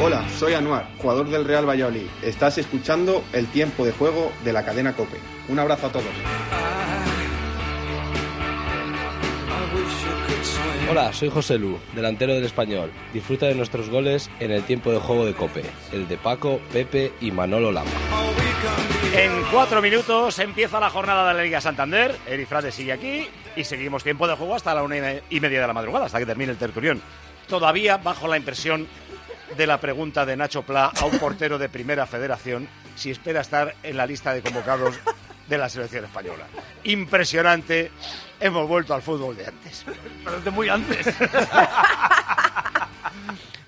Hola, soy Anuar, jugador del Real Valladolid. Estás escuchando el tiempo de juego de la cadena Cope. Un abrazo a todos. Hola, soy José Lu, delantero del Español. Disfruta de nuestros goles en el tiempo de juego de Cope, el de Paco, Pepe y Manolo Lama. En cuatro minutos empieza la jornada de la Liga Santander. Erifrade sigue aquí y seguimos tiempo de juego hasta la una y media de la madrugada, hasta que termine el tertulión. Todavía bajo la impresión de la pregunta de Nacho Pla a un portero de primera federación si espera estar en la lista de convocados de la selección española. Impresionante. Hemos vuelto al fútbol de antes. Pero de muy antes.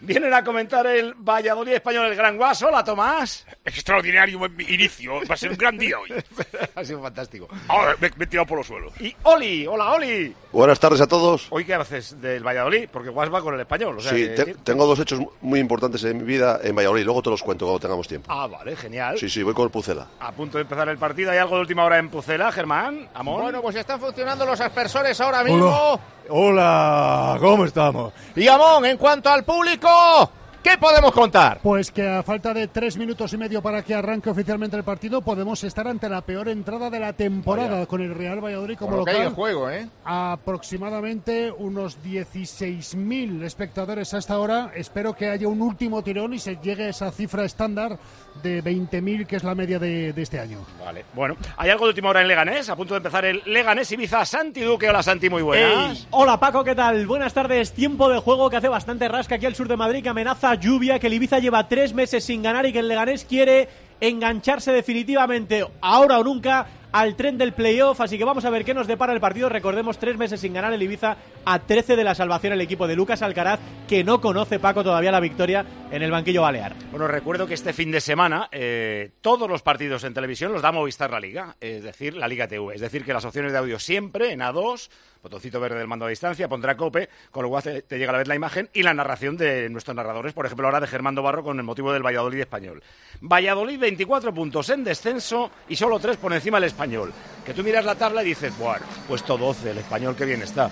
Vienen a comentar el Valladolid español, el Gran Guaso. Hola, Tomás. Extraordinario inicio. Va a ser un gran día hoy. ha sido fantástico. Ahora me, me he tirado por los suelos. Y Oli, hola, Oli. Buenas tardes a todos. ¿Hoy qué haces del Valladolid? Porque Guas va con el español. O sea, sí, te- tengo dos hechos muy importantes en mi vida en Valladolid. Luego te los cuento cuando tengamos tiempo. Ah, vale, genial. Sí, sí, voy con el Pucela. A punto de empezar el partido. ¿Hay algo de última hora en Pucela, Germán? Amor. Bueno, pues están funcionando los aspersores ahora mismo. Hola, ¿cómo estamos? Y Amón, en cuanto al público, ¿qué podemos contar? Pues que a falta de tres minutos y medio para que arranque oficialmente el partido, podemos estar ante la peor entrada de la temporada con el Real Valladolid como lo que local. juego, ¿eh? Aproximadamente unos 16.000 espectadores hasta ahora. Espero que haya un último tirón y se llegue a esa cifra estándar de 20.000, que es la media de, de este año. Vale. Bueno, ¿hay algo de última hora en Leganés? A punto de empezar el Leganés Ibiza. Santi Duque. Hola, Santi, muy buenas. Hola Paco, ¿qué tal? Buenas tardes. Tiempo de juego que hace bastante rasca aquí al sur de Madrid, que amenaza lluvia, que el Ibiza lleva tres meses sin ganar y que el Leganés quiere engancharse definitivamente, ahora o nunca, al tren del playoff. Así que vamos a ver qué nos depara el partido. Recordemos, tres meses sin ganar el Ibiza a 13 de la salvación el equipo de Lucas Alcaraz, que no conoce Paco todavía la victoria en el banquillo balear. Bueno, recuerdo que este fin de semana eh, todos los partidos en televisión los da Movistar La Liga, es decir, la Liga TV. Es decir, que las opciones de audio siempre en A2, botoncito verde del mando a distancia, pondrá cope, con lo cual te, te llega a la vez la imagen y la narración de nuestros narradores, por ejemplo, ahora de Germando Barro con el motivo del Valladolid español. Valladolid 24 puntos en descenso y solo 3 por encima el español. Que tú miras la tabla y dices, bueno, puesto 12, el español que bien está.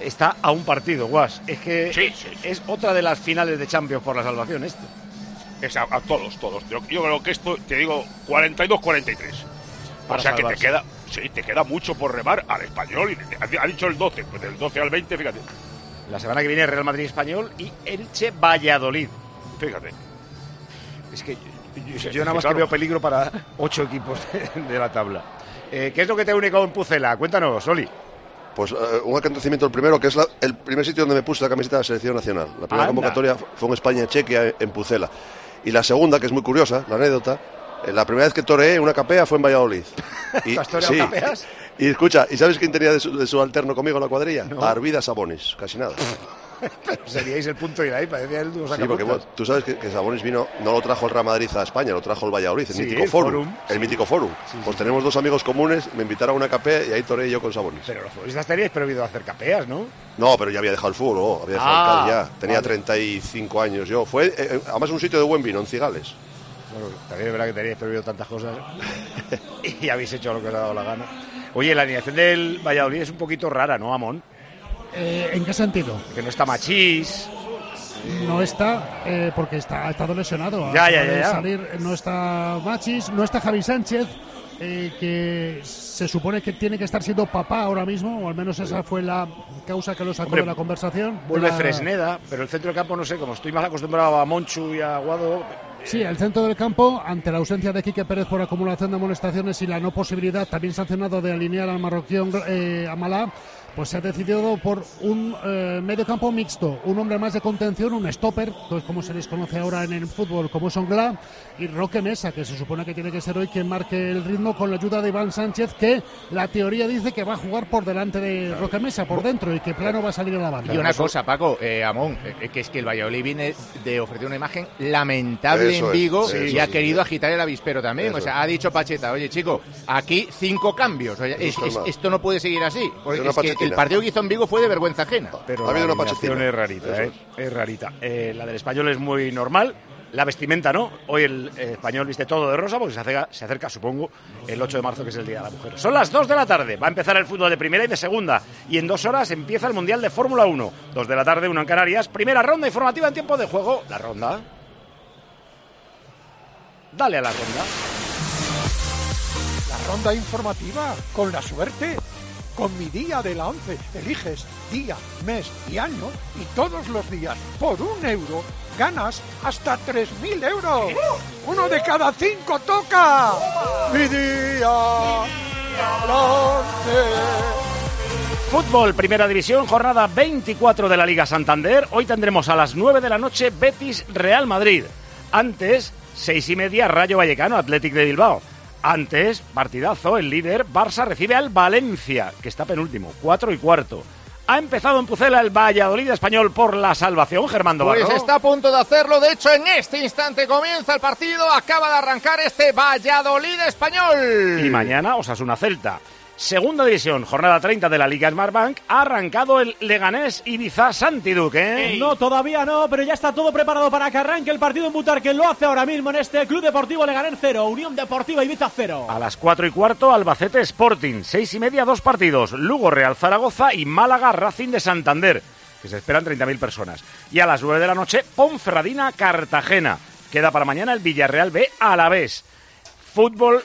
Está a un partido, Guas. Es que Sí, sí, sí. es otra de las finales de Champions por la salvación esto. Es a, a todos, todos. Yo, yo creo que esto, te digo, 42-43. O sea que te queda, sí, te queda mucho por remar al español. Y ha, dicho el 12, pues del 12 al 20, fíjate. La semana que viene Real Madrid Español y Elche Valladolid. Fíjate. Es que yo, nada más claro. que veo peligro para ocho equipos de, de la tabla. Eh, ¿Qué es lo que te une con Pucela? Cuéntanos, Oli. Pues eh, un acontecimiento, el primero, que es la- el primer sitio donde me puse la camiseta de la selección nacional. La primera Anda. convocatoria fue en España-Chequia, en Pucela. Y la segunda, que es muy curiosa, la anécdota, la primera vez que toreé una capea fue en Valladolid. Y, ¿Tú has toreado capeas? Y escucha, ¿y sabes quién tenía de su, de su alterno conmigo en la cuadrilla? No. Arvida Sabonis, casi nada. Seríais el punto de ahí, parecía el Sí, porque bueno, tú sabes que, que Sabonis vino, no lo trajo el Real Madrid a España, lo trajo el Valladolid, el Sí, mítico el Forum. Forum, El mítico Forum. pues tenemos dos amigos comunes, me invitaron a una capea y ahí toré yo con Sabonis. Pero los futbolistas teníais prohibido hacer capeas, ¿no? No, pero ya había dejado el fútbol, oh, había dejado Ah, el ya. Tenía vale. 35 años yo. Fue eh, eh, además un sitio de buen vino, en Cigales. Bueno, también es verdad que teníais prohibido tantas cosas y habéis hecho lo que os ha dado la gana. Oye, la alineación del Valladolid es un poquito rara, ¿no, Amón? Eh, ¿En qué sentido? Que no está Machís, No está, eh, porque está, ha estado lesionado. Ya, ya, ya, de ya. salir, no está Machis, no está Javi Sánchez, eh, que se supone que tiene que estar siendo papá ahora mismo, o al menos esa fue la causa que lo sacó Hombre, de la conversación. vuelve la- Fresneda, pero el centro del campo no sé, como estoy más acostumbrado a Monchu y a Aguado, Sí, el centro del campo, ante la ausencia de Quique Pérez por acumulación de amonestaciones y la no posibilidad, también sancionado, de alinear al marroquín eh, Amalá, pues se ha decidido por un eh, medio campo mixto, un hombre más de contención, un stopper, que es como se les conoce ahora en el fútbol, como es Onglá, y Roque Mesa, que se supone que tiene que ser hoy quien marque el ritmo con la ayuda de Iván Sánchez, que la teoría dice que va a jugar por delante de Roque Mesa, por dentro, y que Plano va a salir a la banda. Y una cosa, Paco, eh, Amón, eh, que es que el Valladolid viene de ofrecer una imagen lamentable Eso en es, Vigo eso y es. ha querido agitar el avispero también. Eso o sea, ha dicho Pacheta, oye chico, aquí cinco cambios. Es- Eso es es- esto no puede seguir así. Porque El partido que hizo en Vigo fue de vergüenza ajena. pero Ha habido una pachetina. es rarita, ¿eh? es rarita. Eh, la del español es muy normal, la vestimenta, ¿no? Hoy el eh, español viste todo de rosa porque se acerca, se acerca, supongo, el 8 de marzo, que es el Día de la Mujer. Son las 2 de la tarde, va a empezar el fútbol de primera y de segunda. Y en dos horas empieza el Mundial de Fórmula 1. 2 de la tarde, uno en Canarias. Primera ronda informativa en tiempo de juego. La ronda. Dale a la ronda. La ronda informativa, con la suerte. Con mi día de la 11 eliges día, mes y año y todos los días por un euro ganas hasta 3.000 euros. Uno de cada cinco toca. Mi día, la 11. Fútbol, Primera División, jornada 24 de la Liga Santander. Hoy tendremos a las 9 de la noche Betis Real Madrid. Antes, seis y media Rayo Vallecano Athletic de Bilbao. Antes, partidazo, el líder Barça recibe al Valencia, que está penúltimo, 4 y cuarto. Ha empezado en Pucela el Valladolid español por la salvación, Germán. Pues está a punto de hacerlo. De hecho, en este instante comienza el partido. Acaba de arrancar este Valladolid español. Y mañana Osasuna Celta. Segunda división, jornada 30 de la Liga Smartbank, ha arrancado el Leganés Ibiza Santiduque. ¿eh? No, todavía no, pero ya está todo preparado para que arranque el partido en Butar, que lo hace ahora mismo en este Club Deportivo Leganés 0, Unión Deportiva Ibiza 0. A las 4 y cuarto, Albacete Sporting. Seis y media, dos partidos. Lugo Real Zaragoza y Málaga Racing de Santander, que se esperan 30.000 personas. Y a las 9 de la noche, Ponferradina Cartagena. Queda para mañana el Villarreal B a la vez. Fútbol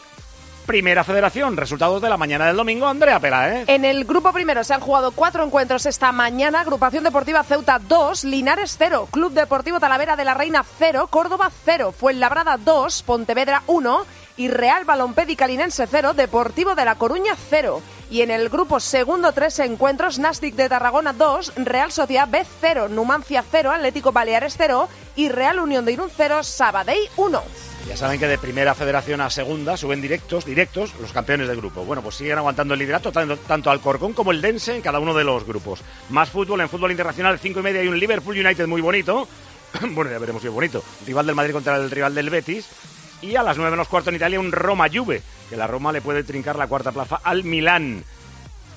Primera Federación, resultados de la mañana del domingo, Andrea Pela. En el grupo primero se han jugado cuatro encuentros esta mañana. Agrupación Deportiva Ceuta 2, Linares 0, Club Deportivo Talavera de la Reina 0, Córdoba 0, Fuenlabrada 2, Pontevedra 1 y Real Balompédica Calinense 0, Deportivo de La Coruña 0. Y en el grupo segundo tres encuentros, Nastic de Tarragona 2, Real Sociedad B 0, Numancia 0, Atlético Baleares 0 y Real Unión de Irún 0, Sabadell 1. Ya saben que de primera federación a segunda suben directos, directos los campeones del grupo. Bueno, pues siguen aguantando el liderato tanto, tanto Alcorcón como el Dense en cada uno de los grupos. Más fútbol en fútbol internacional, 5 y media hay un Liverpool United muy bonito. bueno, ya veremos si es bonito. Rival del Madrid contra el rival del Betis. Y a las 9 menos cuarto en Italia un Roma Juve, que la Roma le puede trincar la cuarta plaza al Milán.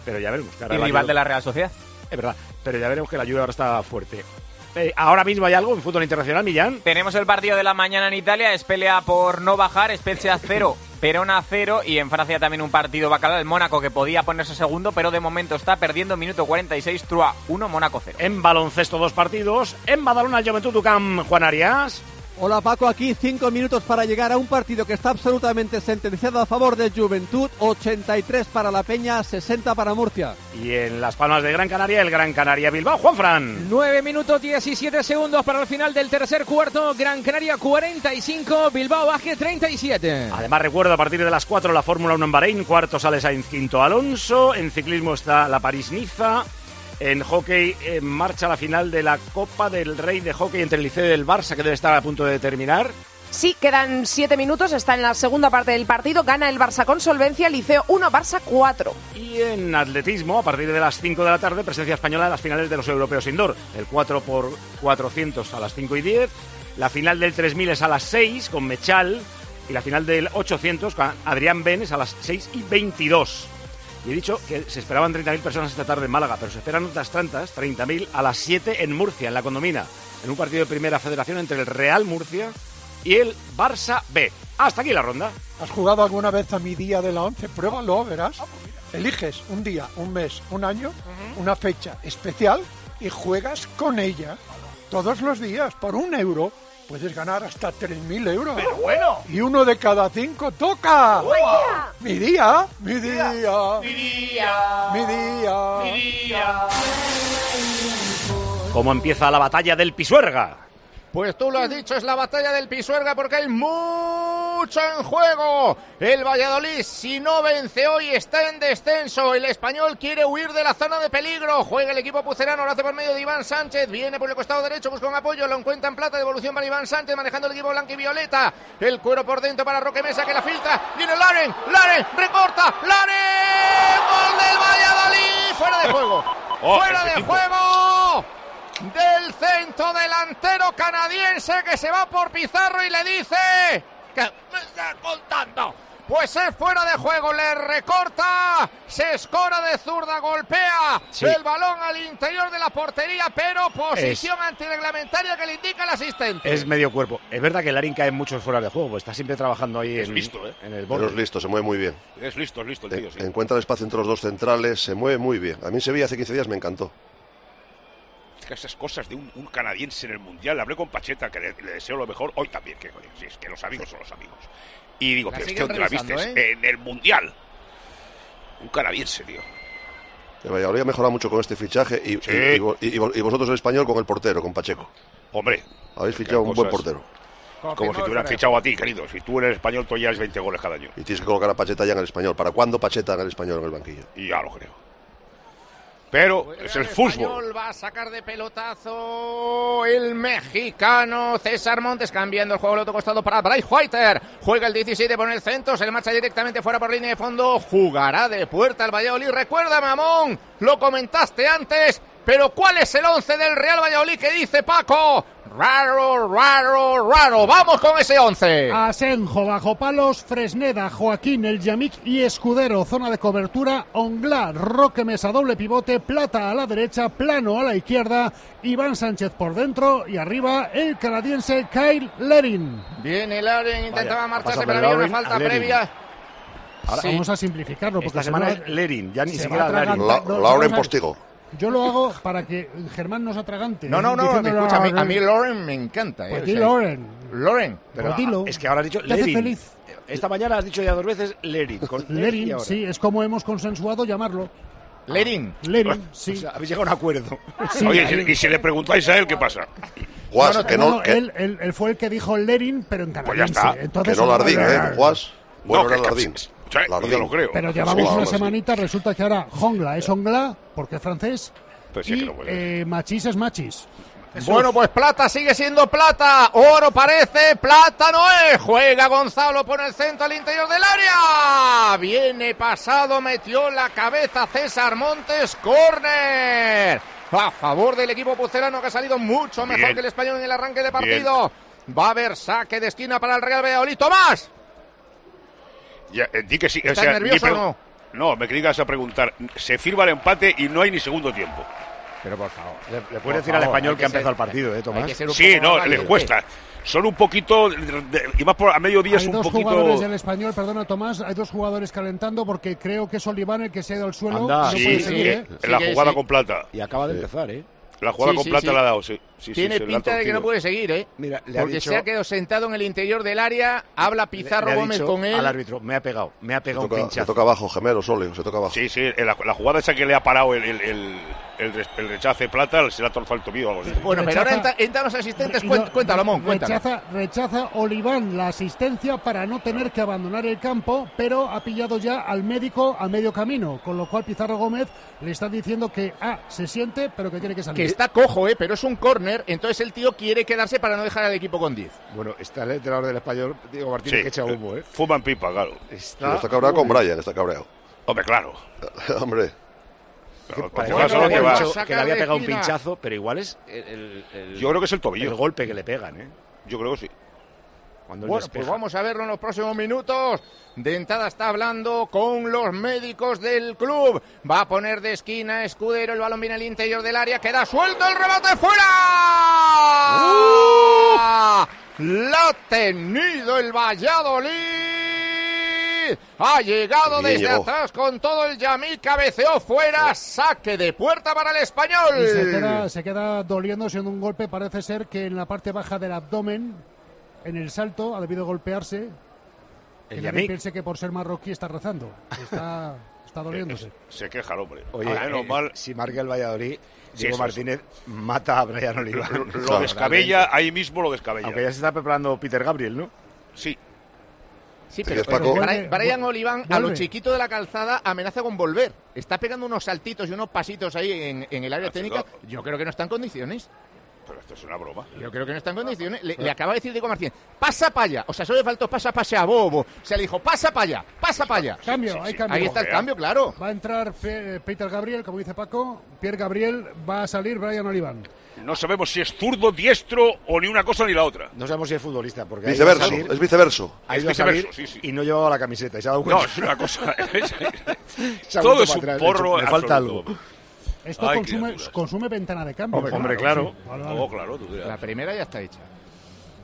Pero ya veremos. Que ahora ¿Y rival Juve- de la Real Sociedad? Es verdad, pero ya veremos que la Juve ahora está fuerte. Eh, ahora mismo hay algo en fútbol internacional, Millán. Tenemos el partido de la mañana en Italia, es pelea por no bajar, Spezia 0, Perona 0 y en Francia también un partido bacalao, el Mónaco que podía ponerse segundo, pero de momento está perdiendo minuto 46, Trua 1, Mónaco 0. En baloncesto dos partidos. En Badalona, el Juventud Ucam, Juan Arias. Hola Paco, aquí cinco minutos para llegar a un partido que está absolutamente sentenciado a favor de Juventud, 83 para la Peña, 60 para Murcia. Y en Las Palmas de Gran Canaria, el Gran Canaria Bilbao, Juanfran. 9 minutos 17 segundos para el final del tercer cuarto. Gran Canaria 45, Bilbao Baje 37. Además, recuerdo a partir de las 4 la Fórmula 1 en Bahrein, cuarto sale Sainz, quinto Alonso. En ciclismo está la París-Niza. En hockey en marcha la final de la Copa del Rey de Hockey entre el Liceo y el Barça, que debe estar a punto de terminar. Sí, quedan siete minutos, está en la segunda parte del partido, gana el Barça con solvencia, Liceo 1, Barça 4. Y en atletismo, a partir de las 5 de la tarde, presencia española en las finales de los europeos indoor. El 4 por 400 a las 5 y 10. La final del 3000 es a las 6 con Mechal. Y la final del 800 con Adrián Benes a las 6 y 22. Y he dicho que se esperaban 30.000 personas esta tarde en Málaga, pero se esperan otras tantas, 30.000 a las 7 en Murcia, en la condomina. En un partido de primera federación entre el Real Murcia y el Barça B. Hasta aquí la ronda. ¿Has jugado alguna vez a mi día de la 11? Pruébalo, verás. Eliges un día, un mes, un año, una fecha especial y juegas con ella todos los días por un euro. Puedes ganar hasta 3.000 euros. Pero bueno. Y uno de cada cinco toca. Mi día, mi día, Mi día. mi día. Mi día. ¿Cómo empieza la batalla del Pisuerga? Pues tú lo has dicho, es la batalla del Pisuerga porque hay mucho en juego. El Valladolid, si no vence hoy, está en descenso. El español quiere huir de la zona de peligro. Juega el equipo pucerano, lo hace por medio de Iván Sánchez. Viene por el costado derecho, busca un apoyo, lo encuentra en plata. Devolución para Iván Sánchez, manejando el equipo blanco y violeta. El cuero por dentro para Roque Mesa que la filtra. Viene Laren, Laren, recorta, Laren. Gol del Valladolid. Fuera de juego. Oh, Fuera de tipo. juego del centro delantero canadiense que se va por Pizarro y le dice que me está contando. Pues es fuera de juego, le recorta, se escora de zurda, golpea Sí. el balón al interior de la portería, pero posición antirreglamentaria que le indica el asistente. Es medio cuerpo. Es verdad que Larin cae en muchos fuera de juego, pues está siempre trabajando ahí en, listo, ¿eh? en el Pero borde. es listo, se mueve muy bien. Es listo, es listo el tío, sí. Encuentra el espacio entre los dos centrales, se mueve muy bien. A mí Sevilla hace 15 días me encantó. Es que esas cosas de un, un canadiense en el Mundial, hablé con Pacheta, que le, le deseo lo mejor, hoy también, que si es que los amigos son los amigos. Y digo, La pero este la viste ¿eh? en el Mundial. Un canadiense, tío. El Valladolid ha mejorado mucho con este fichaje y, Sí. y- y vo- y vo- y vosotros el español con el portero, con Pacheco. Hombre. Habéis fichado un buen portero. Como si te hubieran fichado a ti, querido. Si tú eres español, tú ya eres 20 goles cada año. Y tienes que colocar a Pacheta ya en el español. ¿Para cuándo Pacheta en el español en el banquillo? Y ya lo creo. Pero es el fútbol. va a sacar de pelotazo el mexicano César Montes cambiando el juego al otro costado para Bryce Whiter. Juega el 17 por el centro, se le marcha directamente fuera por línea de fondo. Jugará de puerta el Valladolid. Recuerda, Mamón, lo comentaste antes. Pero ¿cuál es el 11 del Real Valladolid que dice Paco? Raro, raro, raro. Vamos con ese 11. Asenjo, bajo palos, Fresneda, Joaquín, El Yamik y Escudero. Zona de cobertura, Ongla, Roque Mesa, doble pivote, Plata a la derecha, Plano a la izquierda, Iván Sánchez por dentro y arriba el canadiense Kyle Lerin. Viene Laren, intentaba Vaya, marcharse, pero había una falta Lerin. previa. Ahora- Sí. Vamos a simplificarlo. Porque Esta se semana va- es Lerin, ya ni se siquiera atragantando. La- Lauren Postigo. Yo lo hago para que Germán no se atragante. No, no, no, me escucha, a mí, Lauren. a mí Lauren me encanta. eh, Pues o sea, Lauren. Lauren. Pero Pues dilo. es que ahora has dicho Lerin. feliz. Esta mañana has dicho ya dos veces Lerin. Con y Lerin, ahora. sí, es como hemos consensuado llamarlo. Lerin. Lerin, sí. O sea, habéis llegado a un acuerdo. Sí, Oye, si- y si le preguntáis a él, ¿qué pasa? Guas, No, no, que no, no, que, él, él- él fue el que dijo Lerin, pero en Pues ya canadiense. está. que Entonces, no Lardín, ¿eh? Guas. Bueno, No, que- Lardín. Sí, yo lo creo. Pero Sí, llevamos una así. semanita, resulta que ahora Jongla es Ongla, porque es francés, Pues sí, y que no eh, Machis es Machis. Bueno, pues plata sigue siendo plata. Oro parece, plata no es. Juega Gonzalo por el centro al interior del área. Viene pasado, metió la cabeza César Montes, córner. A favor del equipo pucelano que ha salido mucho mejor Bien. que el español en el arranque de partido. Va a haber saque de esquina para el Real Valladolid. Tomás. Ya, eh, di que sí. ¿Estás mi nervioso pregu- o no? No, me digas a preguntar. Se firma el empate y no hay ni segundo tiempo. Pero por favor. Le, le Por puedes decir al favor, español hay que ha que empezado el partido, ¿eh, Tomás? que Sí, no, más les cuesta. Son un poquito. de- de- y más por a mediodía es Hay un dos poquito. jugadores del español, perdona Tomás, hay dos jugadores calentando porque creo que es Oliván el que se ha ido al suelo. Anda, no Sí, puede sí, seguir, eh, ¿eh? en la Sí que jugada sí. con plata. Y acaba de empezar, ¿eh? La jugada Sí, con sí, plata sí. la ha dado, sí. Sí Tiene se pinta de que no puede seguir, ¿eh? Mira, le ha Porque dicho- se ha quedado sentado en el interior del área, habla Pizarro Le ha Gómez dicho con él. Al árbitro, me ha pegado, me ha Se pegado un toca, se pinchazo. toca abajo, gemelo, sole, se toca abajo. Sí, sí, en la, la jugada esa que le ha parado el, el, el, el res- el rechace plata, se le ha torcido el tobillo o algo así. Bueno, pero ahora entran los asistentes. Cuéntalo, Mon, cuéntalo. Rechaza, rechaza Oliván la asistencia para no tener que abandonar el campo, pero ha pillado ya al médico a medio camino, con lo cual Pizarro Gómez le está diciendo que ah, se siente, pero que tiene que salir. Que está cojo, ¿eh? Pero es un córner, entonces el tío quiere quedarse para no dejar al equipo con 10. Bueno, está el entrenador del español, Diego Martínez, Sí, que echa humo, ¿eh? Fuma en pipa, claro. Pero está cabreado con Brian, está cabreado. Hombre, claro. Hombre, porque que, vas a lo le que Sacar que le había pegado un pinchazo, pero igual es el, el- el- Yo creo que es el tobillo. el golpe que le pegan, ¿eh? Yo creo que sí. Cuando Bueno, despeja. pues vamos a verlo en los próximos minutos. De entrada está hablando con los médicos del club. Va a poner de esquina Escudero. El balón viene al interior del área. Queda suelto el rebote fuera. La ha tenido el Valladolid. Ha llegado desde llegó. atrás con todo el Yamí. Cabeceó fuera. Saque de puerta para el español. Y se queda, se queda doliendo siendo un golpe. Parece ser que en la parte baja del abdomen, en el salto, ha debido golpearse. Que El Yamik. piense que por ser marroquí está rezando. Está, está doliéndose. Se queja el hombre. Oye, Ahora, eh, mal, si marca el Valladolid, Sí, Diego eso, Martínez mata a Brian Oliva. lo descabella, ahí mismo lo descabella. Aunque ya se está preparando Peter Gabriel, ¿no? Sí. Sí, pero, pero Brian, Brian Oliván, a lo chiquito de la calzada, amenaza con volver. Está pegando unos saltitos y unos pasitos ahí en, en el área Hace técnica. Yo creo que no está en condiciones. Pero esto es una broma. Yo creo que no está en condiciones. Le, le acaba de decir Diego Martínez, pasa para allá. O sea, solo le faltó pasa para allá, bobo. Se le dijo, pasa para allá, pasa para allá. Cambio, sí, hay sí. cambio. Ahí está el cambio, claro. Va a entrar Pe- Peter Gabriel, como dice Paco. Pierre Gabriel va a salir Brian Oliván. no sabemos si es zurdo, diestro o ni una cosa ni la otra. No sabemos si es futbolista, porque a Viceverso, salir- es viceverso. ha ido Es a salir viceverso, sí, sí. y no llevaba la camiseta y se ha dado No, cuenta. es una cosa. Todo es un atrás, porro le falta algo. Esto Ay, consume, consume ventana de cambio. Hombre, hombre, claro. Sí, vale, vale. Oh, claro, tú. La primera ya está hecha.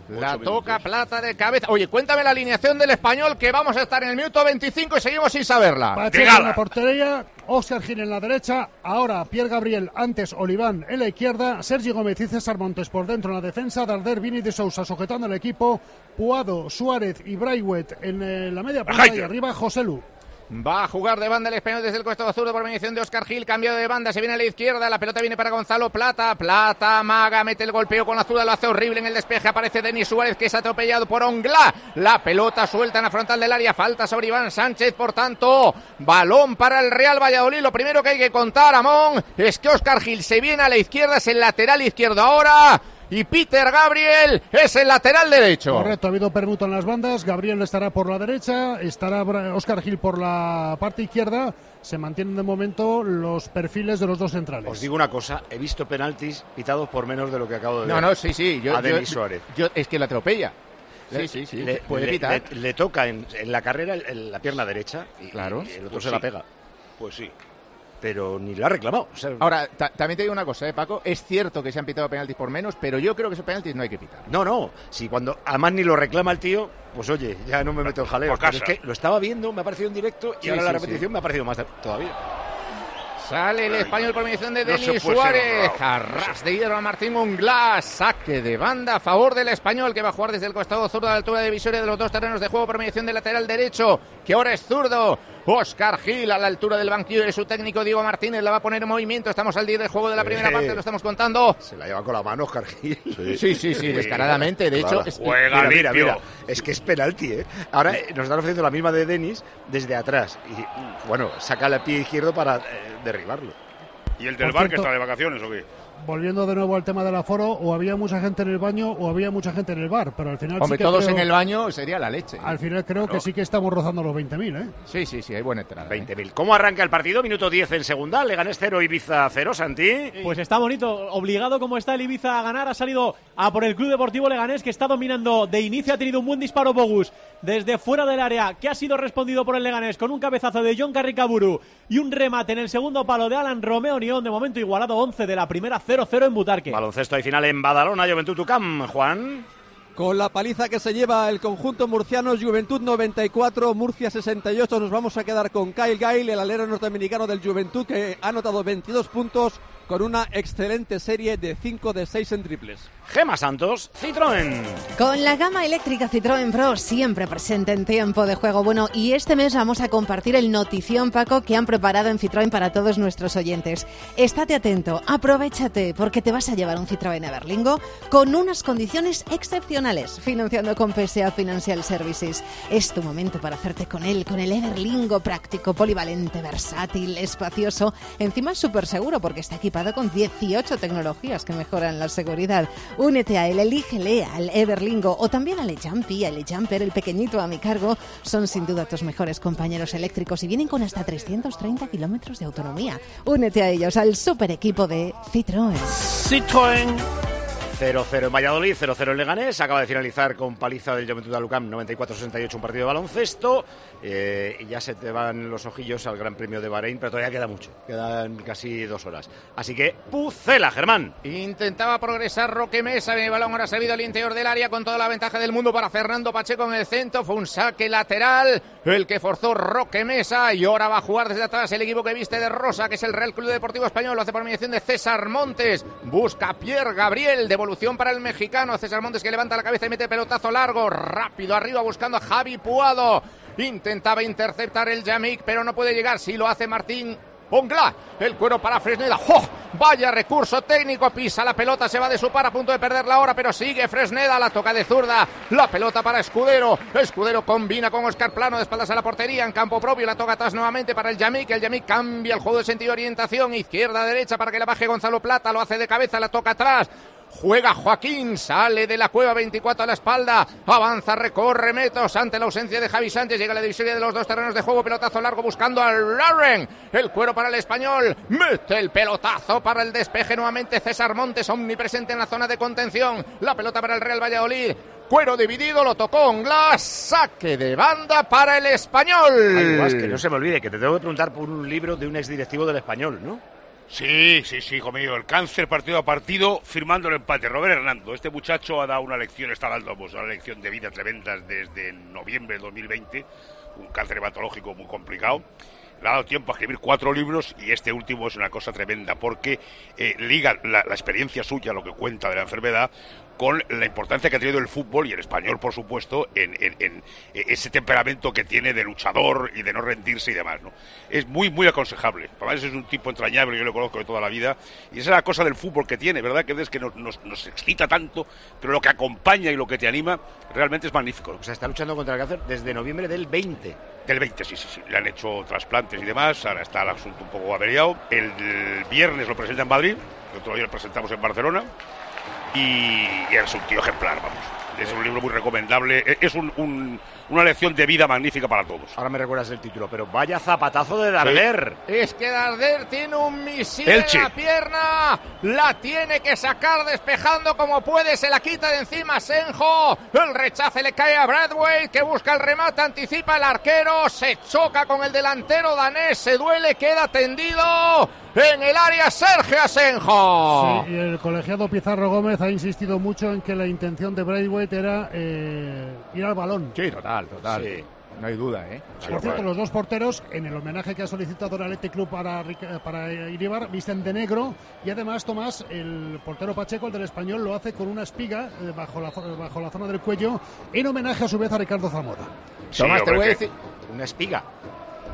La minutos. toca plata de cabeza. Oye, cuéntame la alineación del español que vamos a estar en el minuto 25 y seguimos sin saberla. Pacheco en la portería, Oscar Gil en la derecha, ahora Pierre Gabriel, antes Oliván en la izquierda, Sergi Gómez y César Montes por dentro en la defensa, Darder, Vini de Sousa sujetando el equipo, Puado, Suárez y Braiwet en eh, la media punta y arriba Joselu. Va a jugar de banda el español desde el costado zurdo por mediación de Oscar Gil. Cambiado de banda, se viene a la izquierda. La pelota viene para Gonzalo Plata. Plata, Maga, mete el golpeo con la. Lo hace horrible en el despeje. Aparece Denis Suárez que es atropellado por Ongla. La pelota suelta en la frontal del área. Falta sobre Iván Sánchez. Por tanto, balón para el Real Valladolid. Lo primero que hay que contar, Amón, es que Oscar Gil se viene a la izquierda. Es el lateral izquierdo ahora. Y Peter Gabriel es el lateral derecho. Correcto, ha habido permuto en las bandas, Gabriel estará por la derecha, estará Oscar Gil por la parte izquierda, se mantienen de momento los perfiles de los dos centrales. Os digo una cosa, he visto penaltis pitados por menos de lo que acabo de ver. No, no, sí, sí. Yo, a yo- Denis Suárez. yo- es que lo atropella. Sí, Le- sí, sí. Le, puede pitar. le- le toca en, en la carrera la pierna derecha y, Claro. y el otro Pues se sí. la pega. Pues sí. Pero ni la ha reclamado. o sea, Ahora, ta- también te digo una cosa, ¿eh, Paco? Es cierto que se han pitado penaltis por menos, pero yo creo que esos penaltis no hay que pitar. No, no. Si cuando además ni lo reclama el tío, pues oye, ya no me meto en jaleo. Pero es que lo estaba viendo, me ha parecido en directo y Sí, ahora sí, la sí. repetición me ha parecido más todavía. Sale el español por mediación de Denis Suárez. Arras de hierro a Martín Unglas. Saque de banda a favor del español que va a jugar desde el costado zurdo a la altura divisoria de los dos terrenos de juego por mediación del lateral derecho, que ahora es zurdo. Oscar Gil a la altura del banquillo de su técnico Diego Martínez la va a poner en movimiento. Estamos al día del juego de la primera Eh. parte, lo estamos contando. Se la lleva con la mano Oscar Gil. Sí, sí, sí, descaradamente. De hecho, es- Juega mira, mira, es que es penalti, ¿eh? Ahora eh, nos están ofreciendo la misma de Denis desde atrás. Y bueno, saca el pie izquierdo para eh, derribarlo. ¿Y el del Por bar que está de vacaciones o qué? Volviendo de nuevo al tema del aforo, o había mucha gente en el baño o había mucha gente en el bar, pero al final Hombre, sí que todos creo- en el baño sería la leche. Al final creo que sí que estamos rozando los 20.000, ¿eh? Sí, sí, sí, hay buena entrada. ¿eh? 20.000. ¿Cómo arranca el partido? Minuto 10 en segunda. Leganés 0, Ibiza 0, Santi. Pues está bonito, obligado como está el Ibiza a ganar, ha salido a por el Club Deportivo Leganés que está dominando de inicio, ha tenido un buen disparo Bogus desde fuera del área que ha sido respondido por el Leganés con un cabezazo de John Carricaburu y un remate en el segundo palo de Alan Romeo Nión, de momento igualado 11 de la primera 0-0 en Butarque. Baloncesto y final en Badalona, Juventud Tucam. Juan. Con la paliza que se lleva el conjunto murciano, Juventud 94, Murcia 68, nos vamos a quedar con Kyle Gail, el alero norteamericano del Juventud, que ha anotado 22 puntos con una excelente serie de 5 de 6 en triples. Gema Santos, Citroën. Con la gama eléctrica Citroën Pro siempre presente en tiempo de juego. Bueno, y este mes vamos a compartir el notición, Paco, que han preparado en Citroën para todos nuestros oyentes. Estate atento, aprovechate, porque te vas a llevar un Citroën Everlingo con unas condiciones excepcionales, financiando con PSA Financial Services. Es tu momento para hacerte con él, con el Everlingo práctico, polivalente, versátil, espacioso, encima súper seguro porque está equipado con 18 tecnologías que mejoran la seguridad. Únete a él, elígele al Everlingo o también al Jumpy, al Jumper, el pequeñito a mi cargo. Son sin duda tus mejores compañeros eléctricos y vienen con hasta 330 kilómetros de autonomía. Únete a ellos, al super equipo de Citroën. Citroën. 0-0 en Valladolid, 0-0 en Leganés. Acaba de finalizar con paliza del Juventud de Alucam 94-68 un partido de baloncesto. Eh, y ya se te van los ojillos al Gran Premio de Bahrein, pero todavía queda mucho. Quedan casi dos horas. Así que, Pucela, Germán. Intentaba progresar Roque Mesa, el balón ahora servido al interior del área con toda la ventaja del mundo para Fernando Pacheco en el centro. Fue un saque lateral, el que forzó Roque Mesa y ahora va a jugar desde atrás el equipo que viste de Rosa, que es el Real Club Deportivo Español. Lo hace por mediación de César Montes. Busca Pierre Gabriel, devolución para el mexicano. César Montes que levanta la cabeza y mete pelotazo largo, rápido arriba buscando a Javi Puado. Intentaba interceptar el Yamik, pero no puede llegar. Si lo hace Martín Ongla, el cuero para Fresneda. ¡Oh! Vaya recurso técnico, pisa la pelota, se va de su par a punto de perder la hora, pero sigue Fresneda, la toca de zurda, la pelota para Escudero. Escudero combina con Oscar Plano de espaldas a la portería en campo propio, la toca atrás nuevamente para el Yamik. El Yamik cambia el juego de sentido de orientación, izquierda-derecha para que la baje Gonzalo Plata, lo hace de cabeza, la toca atrás. Juega Joaquín, sale de la cueva 24 a la espalda, avanza, recorre metros ante la ausencia de Javi Sánchez, llega la divisoria de los dos terrenos de juego, pelotazo largo buscando a Lauren, el cuero para el español, mete el pelotazo para el despeje nuevamente César Montes, omnipresente en la zona de contención, la pelota para el Real Valladolid, cuero dividido, lo tocó Glass, saque de banda para el español. No se me olvide, que te tengo que preguntar por un libro de un exdirectivo del español, ¿no? Sí, sí, sí, hijo mío. El cáncer partido a partido firmando el empate. Robert Hernando, este muchacho ha dado una lección, está dando pues, una lección de vida tremenda desde noviembre de 2020. Un cáncer hematológico muy complicado. Le ha dado tiempo a escribir cuatro libros y este último es una cosa tremenda porque eh, liga la, la experiencia suya, lo que cuenta de la enfermedad, con la importancia que ha tenido el fútbol y el español, por supuesto, en, en- en ese temperamento que tiene de luchador y de no rendirse y demás. ¿no? Es muy, muy aconsejable. Además es un tipo entrañable, yo lo conozco de toda la vida. Y esa es la cosa del fútbol que tiene, ¿verdad? Que es que nos, nos- nos excita tanto, pero lo que acompaña y lo que te anima realmente es magnífico. O sea, está luchando contra el cáncer desde noviembre del 20. Del 20, sí, sí, sí. Le han hecho trasplantes y demás. Ahora está el asunto un poco averiado. El, viernes lo presenta en Madrid. El otro día lo presentamos en Barcelona. Y, y es un tío ejemplar, vamos. Es un libro muy recomendable. Es un- una lección de vida magnífica para todos. Ahora me recuerdas el título, pero vaya zapatazo de Darder. Es que Darder tiene un misil Elche. en la pierna. La tiene que sacar despejando como puede. Se la quita de encima Senjo. El rechace le cae a Bradway que busca el remate. Anticipa el arquero. Se choca con el delantero danés. Se duele. Queda tendido en el área Sergio Asenjo. Sí, y el colegiado Pizarro Gómez ha insistido mucho en que la intención de Braithwaite era eh, ir al balón. Sí, total, total. Sí. No hay duda, ¿eh? Por cierto, los dos porteros, en el homenaje que ha solicitado el Athletic Club para, para Iribar, visten de negro. Y además, Tomás, el portero Pacheco, el del español, lo hace con una espiga eh, bajo, la, bajo la zona del cuello, en homenaje a su vez a Ricardo Zamora. Tomás, te voy a decir. Una espiga.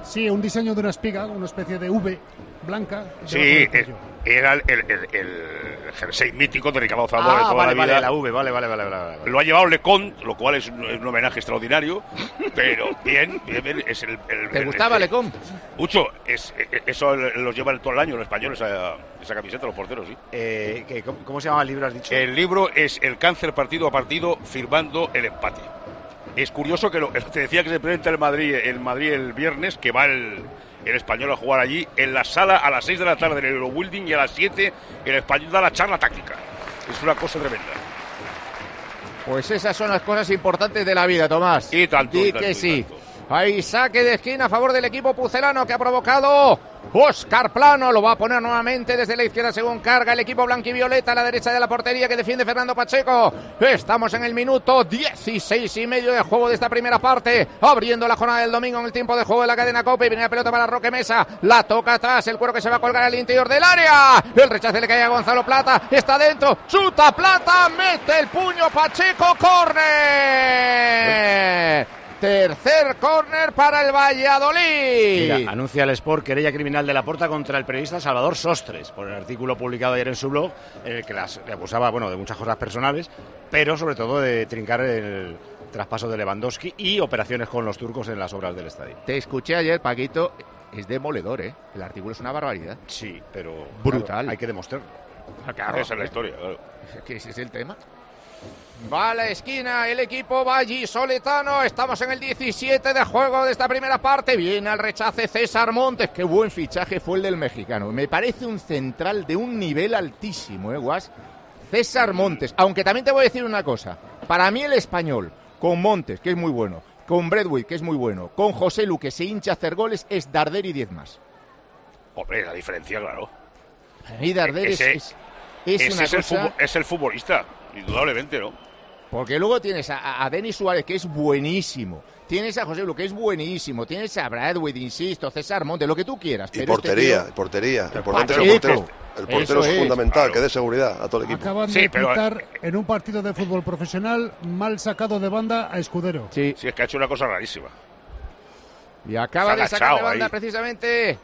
Sí, un diseño de una espiga, una especie de V blanca. Sí, eh. Era el, el, el- el jersey mítico de Ricardo Zamora de Ah, toda vale, la vida. vale, la V, vale, vale, vale, vale. Lo ha llevado Lecon, lo cual es un, es un homenaje extraordinario, pero bien, bien, bien, es el... ¿Te gustaba Lecon? Mucho, es, eso los llevan todo el año los españoles, esa, esa camiseta, los porteros, sí. Eh, ¿qué- cómo, cómo se llama el libro, has dicho? El libro es El cáncer partido a partido firmando el empate. Es curioso que lo, te decía que se presenta el Madrid, el Madrid el viernes, que va el, el español a jugar allí, en la sala a las 6 de la tarde en el Eurobuilding y a las 7 el español da la charla táctica. Es una cosa tremenda. Pues esas son las cosas importantes de la vida, Tomás. Y tanto, y que sí. Ahí saque de esquina a favor del equipo pucelano que ha provocado Oscar Plano. Lo va a poner nuevamente desde la izquierda según carga el equipo blanquivioleta a la derecha de la portería que defiende Fernando Pacheco. Estamos en el minuto 16 y medio de juego de esta primera parte. Abriendo la jornada del domingo en el tiempo de juego de la cadena Copa. Y viene la pelota para Roque Mesa. La toca atrás. El cuero que se va a colgar al interior del área. El rechace le cae a Gonzalo Plata. Está dentro. Chuta Plata. Mete el puño Pacheco. Corner. Tercer córner para el Valladolid. Mira, anuncia el Sport querella criminal de la Porta contra el periodista Salvador Sostres por el artículo publicado ayer en su blog en el que las, le acusaba bueno, de muchas cosas personales, pero sobre todo de trincar el traspaso de Lewandowski y operaciones con los turcos en las obras del estadio. Te escuché ayer, Paquito. Es demoledor, ¿eh? El artículo es una barbaridad. Sí, pero Brutal. claro, hay que demostrarlo. Claro, Esa es la historia. claro. Que ese es el tema. Va a la esquina el equipo vallisoletano. Estamos en el 17 de juego de esta primera parte. Viene al rechace César Montes. Qué buen fichaje fue el del mexicano. Me parece un central de un nivel altísimo, ¿eh, Guas? César Montes. Aunque también te voy a decir una cosa. Para mí el español, con Montes, que es muy bueno, con Bradway, que es muy bueno, con José Lu, que se hincha a hacer goles, es Darder y 10 más. Hombre, la diferencia, claro. Y Darder es- Ese- es, es ese una es, el cosa... futbol- es el futbolista, indudablemente, ¿no? Porque luego tienes a, a Denis Suárez, que es buenísimo. Tienes a José Lu, que es buenísimo. Tienes a Bradway, insisto, César Monte, lo que tú quieras. Y pero este portería, tío- y portería. El portero, el Pacheco. portero, el portero Eso es es. fundamental, que dé seguridad a todo el equipo. Acaban de quitar en un partido de fútbol profesional mal sacado de banda a Escudero. Sí. Sí, es que ha hecho una cosa rarísima. Y acaba de sacar de banda ahí. precisamente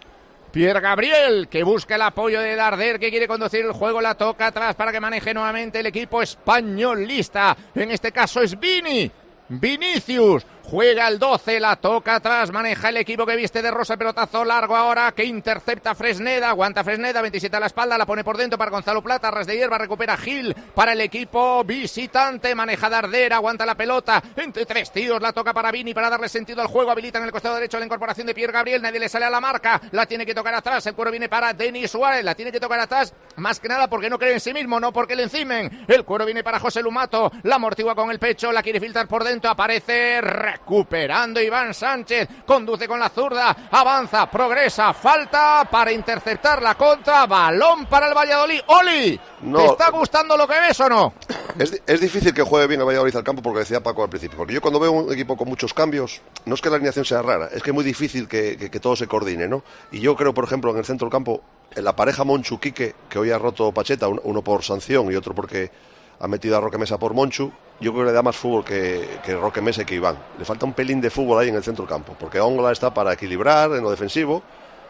Pierre Gabriel, que busca el apoyo de Darder, que quiere conducir el juego, la toca atrás para que maneje nuevamente el equipo españolista. En este caso es Vini. Vinicius Juega el 12, la toca atrás, maneja el equipo que viste de rosa, pelotazo largo ahora que intercepta Fresneda, aguanta Fresneda, 27 a la espalda, la pone por dentro para Gonzalo Plata, ras de hierba, recupera Gil para el equipo visitante, maneja Dardera, aguanta la pelota, entre tres tíos, la toca para Vini para darle sentido al juego, habilita en el costado derecho la incorporación de Pierre Gabriel, nadie le sale a la marca, la tiene que tocar atrás, el cuero viene para Denis Suárez, la tiene que tocar atrás, más que nada porque no cree en sí mismo, no porque le encimen, el cuero viene para José Lumato, la amortigua con el pecho, la quiere filtrar por dentro, aparece recuperando Iván Sánchez, conduce con la zurda, avanza, progresa, falta para interceptar la contra, balón para el Valladolid. Oli, No. ¿te está gustando lo que ves o no? Es, es difícil que juegue bien el Valladolid al campo porque decía Paco al principio. Porque yo cuando veo un equipo con muchos cambios, no es que la alineación sea rara, es que es muy difícil que, que- que todo se coordine, ¿no? Y yo creo, por ejemplo, en el centro del campo, en la pareja Monchu Quique, que hoy ha roto Pacheta, un- uno por sanción y otro porque ha metido a Roque Mesa por Monchu, yo creo que le da más fútbol que, que Roque Mesa y que Iván. Le falta un pelín de fútbol ahí en el centro campo, porque Ongola está para equilibrar en lo defensivo,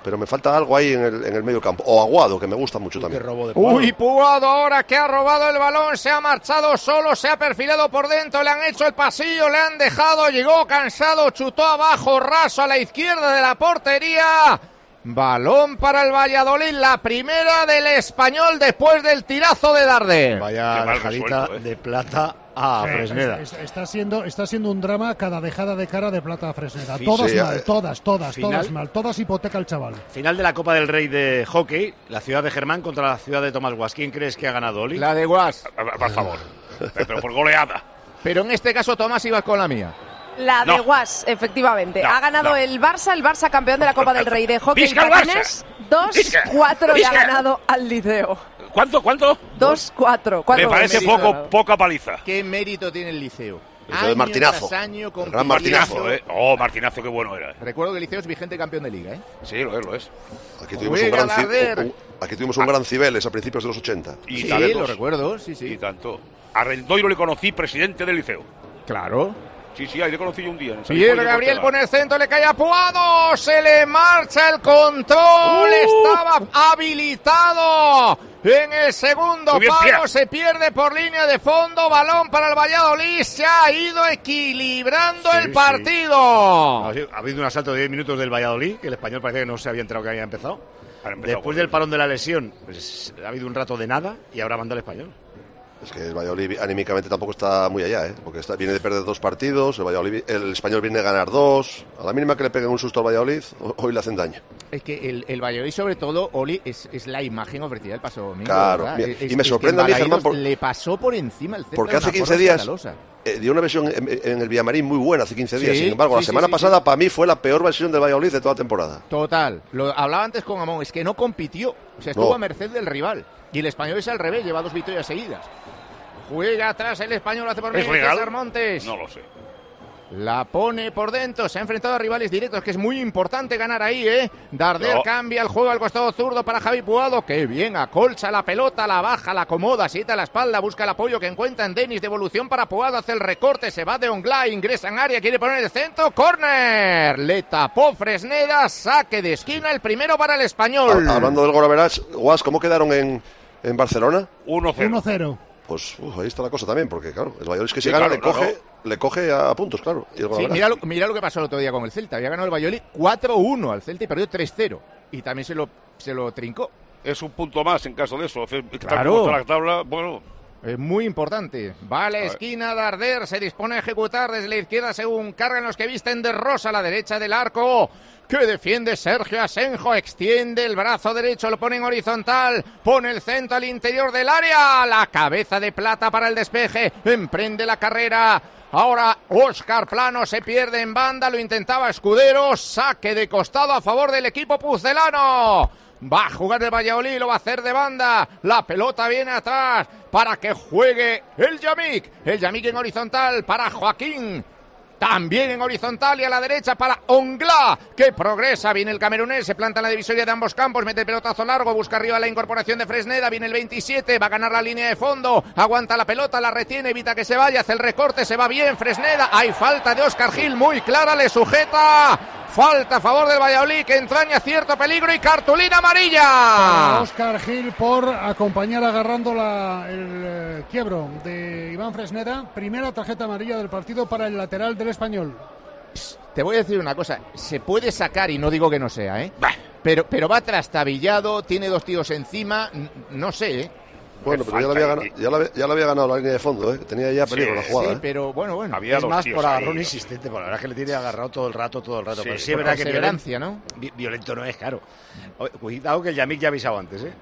pero me falta algo ahí en el, en el medio campo. O Aguado, que me gusta mucho también. Uy, Puado ahora que ha robado el balón, se ha marchado solo, se ha perfilado por dentro, le han hecho el pasillo, le han dejado, llegó cansado, chutó abajo, raso a la izquierda de la portería. Balón para el Valladolid, la primera del español después del tirazo de Darder. Vaya dejadita de plata a Sí, Fresneda. es- es- está, siendo, está siendo un drama cada dejada de cara de plata a Fresneda. Sí, todas sí, mal, eh, todas, todas, final. todas mal. Todas hipoteca el chaval. Final de la Copa del Rey de hockey, la ciudad de Germán contra la ciudad de Tomás Guas. ¿Quién crees que ha ganado, Oli? La de Guas. Por favor. Pero por goleada. Pero en este caso Tomás ibas con la mía. La de No. Guas, efectivamente. No, ha ganado no. el Barça, el Barça campeón de la Copa del Rey de Hockey ¡Visca el patines. Visca. 2-4 le ha ganado al Liceo. ¿Cuánto? ¿Cuánto? 2-4. Cuatro Me parece poco, poca paliza. ¿Qué mérito tiene el Liceo? Eso de Martinazo. tras año El con gran Martinazo. ¿eh? Oh, Martinazo, qué bueno era. Recuerdo que el Liceo es vigente campeón de liga, ¿eh? Sí, lo es, lo es. Aquí tuvimos, un gran, aquí tuvimos un gran Cibeles a principios de los 80. Y sí, tantos. lo recuerdo, sí, sí. Y tanto. A Rendoiro le conocí presidente del liceo. Claro. Sí, sí, ahí le conocí yo un día. Pierre Gabriel pone el centro, le cae a Puado, se le marcha el control, Uh. estaba habilitado. En el segundo bien, palo Pierre. se pierde por línea de fondo, balón para el Valladolid, se ha ido equilibrando Sí, el partido. Ha habido- ha habido un asalto de 10 minutos del Valladolid, que el español parece que no se había enterado que había empezado. Después con del parón de la lesión, pues ha habido un rato de nada y ahora manda el español. Es que el Valladolid anímicamente tampoco está muy allá, ¿eh? porque está, viene de perder dos partidos, el, Valladolid- el español viene a ganar dos. A la mínima que le peguen un susto al Valladolid, ho- hoy le hacen daño. Es que el, el Valladolid, sobre todo, Oli, es, es la imagen ofrecida el paso domingo. Claro, y me es que sorprende a mí, Germán, por- Le pasó por encima el centro. Porque de hace una 15 forma días eh, dio una versión en, en el Villamarín muy buena, hace 15 días. Sí, Sin embargo, sí, la semana sí, pasada para mí fue la peor versión del Valladolid de toda la temporada. Total, lo hablaba antes con Amón, es que no compitió, o sea, estuvo No. a merced del rival. Y el español es al revés, lleva dos victorias seguidas. Juega atrás el español, hace por ¿Es medio legal? César Montes. No lo sé. La pone por dentro, se ha enfrentado a rivales directos, que es muy importante ganar ahí, ¿eh? Darder No. cambia el juego al costado zurdo para Javi Puado, que bien, acolcha la pelota, la baja, la acomoda, sienta la espalda, busca el apoyo que encuentra en Denis, devolución para Puado, hace el recorte, se va de Onglá, ingresa en área, quiere poner el centro, córner, le tapó Fresneda, saque de esquina, el primero para el español. Ha- Hablando del Goraverach, Guas, ¿cómo quedaron en, en Barcelona? 1-0. 1-0. Pues uf, ahí está la cosa también, porque claro, el Valladolid es que si Sí, gana claro, le, coge, no, le coge a puntos, claro. Y Sí, mira, lo, mira lo que pasó el otro día con el Celta. Había ganado el Valladolid 4-1 al Celta y perdió 3-0. Y también se lo, se lo trincó. Es un punto más en caso de eso. Claro. la tabla, bueno, Es muy importante. Va a la ver. esquina Darder, se dispone a ejecutar desde la izquierda según cargan los que visten de rosa a la derecha del arco. Que defiende Sergio Asenjo, extiende el brazo derecho, lo pone en horizontal, pone el centro al interior del área, la cabeza de plata para el despeje, emprende la carrera. Ahora Oscar Plano se pierde en banda, lo intentaba Escudero, saque de costado a favor del equipo pucelano. Va a jugar el Valladolid, lo va a hacer de banda. La pelota viene atrás para que juegue el Yamik. El Yamik en horizontal para Joaquín. También en horizontal y a la derecha para Ongla, que progresa. Viene el camerunés, se planta en la divisoria de ambos campos, mete el pelotazo largo, busca arriba la incorporación de Fresneda. Viene el 27, va a ganar la línea de fondo, aguanta la pelota, la retiene, evita que se vaya, hace el recorte, se va bien Fresneda. Hay falta de Oscar Gil, muy clara, le sujeta. Falta a favor del Valladolid que entraña cierto peligro y cartulina amarilla. Oscar Gil por acompañar agarrando la, el eh, quiebro de Iván Fresneda. Primera tarjeta amarilla del partido para el lateral del español. Te voy a decir una cosa, se puede sacar, y no digo que no sea, ¿eh? Pero, pero va trastabillado, tiene dos tíos encima, no sé, ¿eh? Bueno, pero ya la, había ganado, ya, la, había- ya la había ganado la línea de fondo, ¿eh? Tenía ya peligro la jugada. Sí, ¿eh? pero bueno, bueno. es más por agarrón insistente, por la verdad es que le tiene agarrado todo el rato, todo el rato. Sí, pero sí es verdad que perseverancia, violento, vi- violento no es, claro. Cuidado que el Yamik ya ha avisado antes, ¿eh?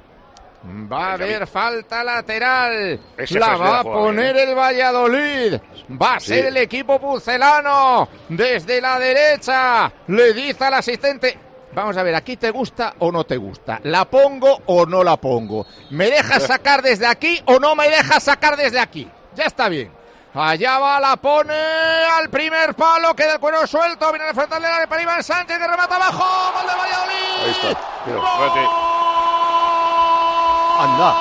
Va a haber falta lateral. Ese la va a poner ¿eh? el Valladolid. Va a Sí. ser el equipo pucelano. Desde la derecha. Le dice al asistente. Vamos a ver, ¿aquí te gusta o no te gusta? ¿La pongo o no la pongo? ¿Me dejas sacar desde aquí o no me dejas sacar desde aquí? Ya está bien. Allá va, la pone al primer palo, queda el cuero suelto, viene el frontal del área para Iván Sánchez que remata abajo, gol de Valladolid. Ahí está. Mira, Anda.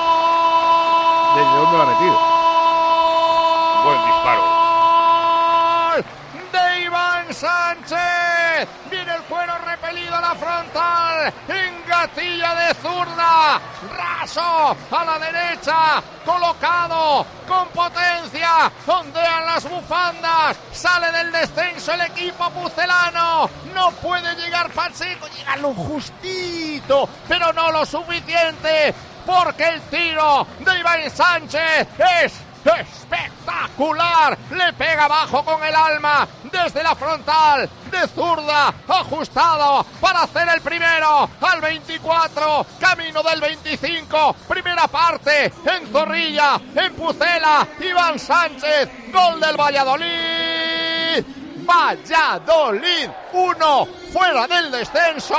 ¿Desde dónde lo ha metido? Buen disparo. de Iván Sánchez. Viene el cuero repelido a la frontal. Engatilla de zurda. Raso a la derecha. Colocado con potencia. Ondean las bufandas. Sale del descenso el equipo pucelano. No puede llegar Pacheco. Llega lo justito. Pero no lo suficiente. Porque el tiro de Iván Sánchez es espectacular. Le pega abajo con el alma desde la frontal de zurda. Ajustado para hacer el primero al 24. Camino del 25. Primera parte en Zorrilla, en Pucela. Iván Sánchez. Gol del Valladolid. Valladolid 1 fuera del descenso.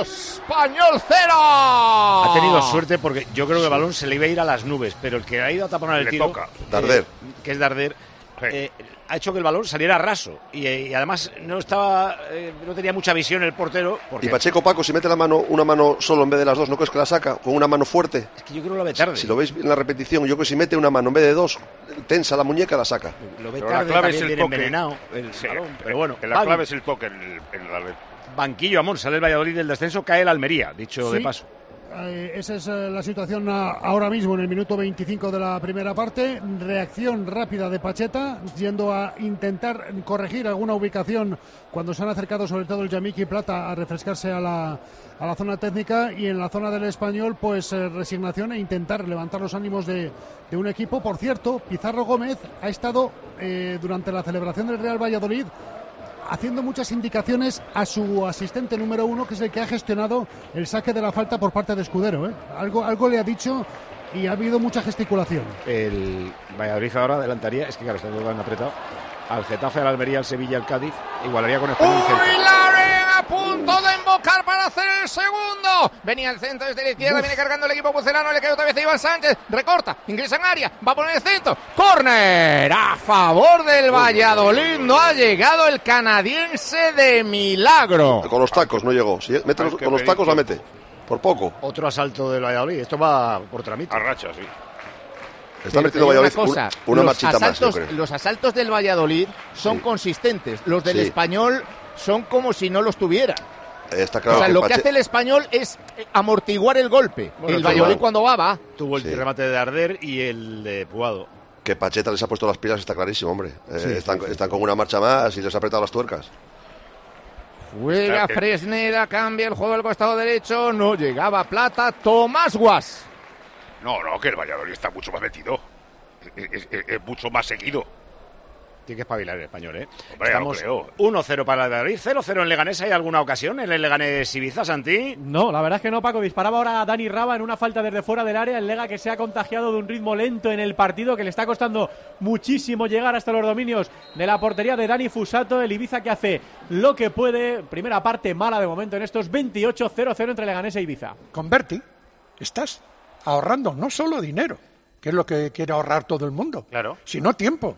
Español 0. Ha tenido suerte porque yo creo que el balón se le iba a ir a las nubes, pero el que ha ido a taponar el Le tiro, toca. Darder. eh, que es Darder, eh, ha hecho que el balón saliera raso y, eh, y además no estaba, eh, no tenía mucha visión el portero. Porque Y Pacheco Paco, si mete la mano, una mano solo en vez de las dos, ¿no crees que la saca? Con una mano fuerte. Es que yo creo que lo ve tarde. Si lo veis en la repetición, yo creo que si mete una mano en vez de dos, tensa la muñeca, la saca. Lo ve Pero la tarde, clave es también el viene toque. envenenado el Sí, balón, pero bueno. La clave es el toque en, el, en la red. Banquillo, Amón, sale el Valladolid del descenso, cae el Almería, dicho de paso. Eh, esa es eh, la situación ah, ahora mismo en el minuto 25 de la primera parte. Reacción rápida de Pacheta, yendo a intentar corregir alguna ubicación cuando se han acercado sobre todo el Yamiki y Plata a refrescarse a la, a la zona técnica y en la zona del español pues eh, resignación e intentar levantar los ánimos de, de un equipo. Por cierto, Pizarro Gómez ha estado durante la celebración del Real Valladolid haciendo muchas indicaciones a su asistente número uno, que es el que ha gestionado el saque de la falta por parte de Escudero. ¿eh? Algo, algo le ha dicho y ha habido mucha gesticulación. El Valladolid ahora adelantaría, es que claro, está todo tan apretado, al Getafe, al Almería, al Sevilla, al Cádiz, igualaría con Español a punto de embocar para hacer el segundo. Venía el centro desde la izquierda, viene cargando el equipo pucelano, le queda otra vez a Iván Sánchez, recorta, ingresa en área, va a poner el centro, córner a favor del Valladolid, no ha llegado el canadiense de milagro. Con los tacos no llegó. Si mete los- qué con los tacos la mete. Por poco. Otro asalto del Valladolid, esto va por tramito. A racha, sí. Está Pero metiendo digo Valladolid una un- cosa, una los marchita más, asaltos, creo. Los asaltos del Valladolid son consistentes, los del Sí. español son como si no los tuviera. Está claro o sea, que lo que hace el español es amortiguar el golpe. Bueno, el Valladolid cuando va, va. Tuvo el Sí. remate de Darder y el de Puado. que Pacheta les ha puesto las pilas está clarísimo, hombre. Eh, Sí, están, sí, sí. están con una marcha más y les ha apretado las tuercas. Juega Claro que- Fresneda, cambia el juego al costado derecho, no llegaba Plata, Tomás Guas. No, no, que el Valladolid está mucho más metido. Es, es- es- es mucho más seguido. Tiene que espabilar el español, ¿eh? Hombre, Estamos no creo. 1-0 para el Valladolid, 0-0 en Leganés. ¿Hay alguna ocasión en el Leganés Ibiza, Santi? No, la verdad es que no, Paco. Disparaba ahora a Dani Raba en una falta desde fuera del área. El Lega que se ha contagiado de un ritmo lento en el partido, que le está costando muchísimo llegar hasta los dominios de la portería de Dani Fusato. El Ibiza que hace lo que puede. Primera parte mala de momento en estos 28-0-0 entre Leganés e Ibiza. Con Berti estás ahorrando no solo dinero, que es lo que quiere ahorrar todo el mundo, Claro. sino tiempo.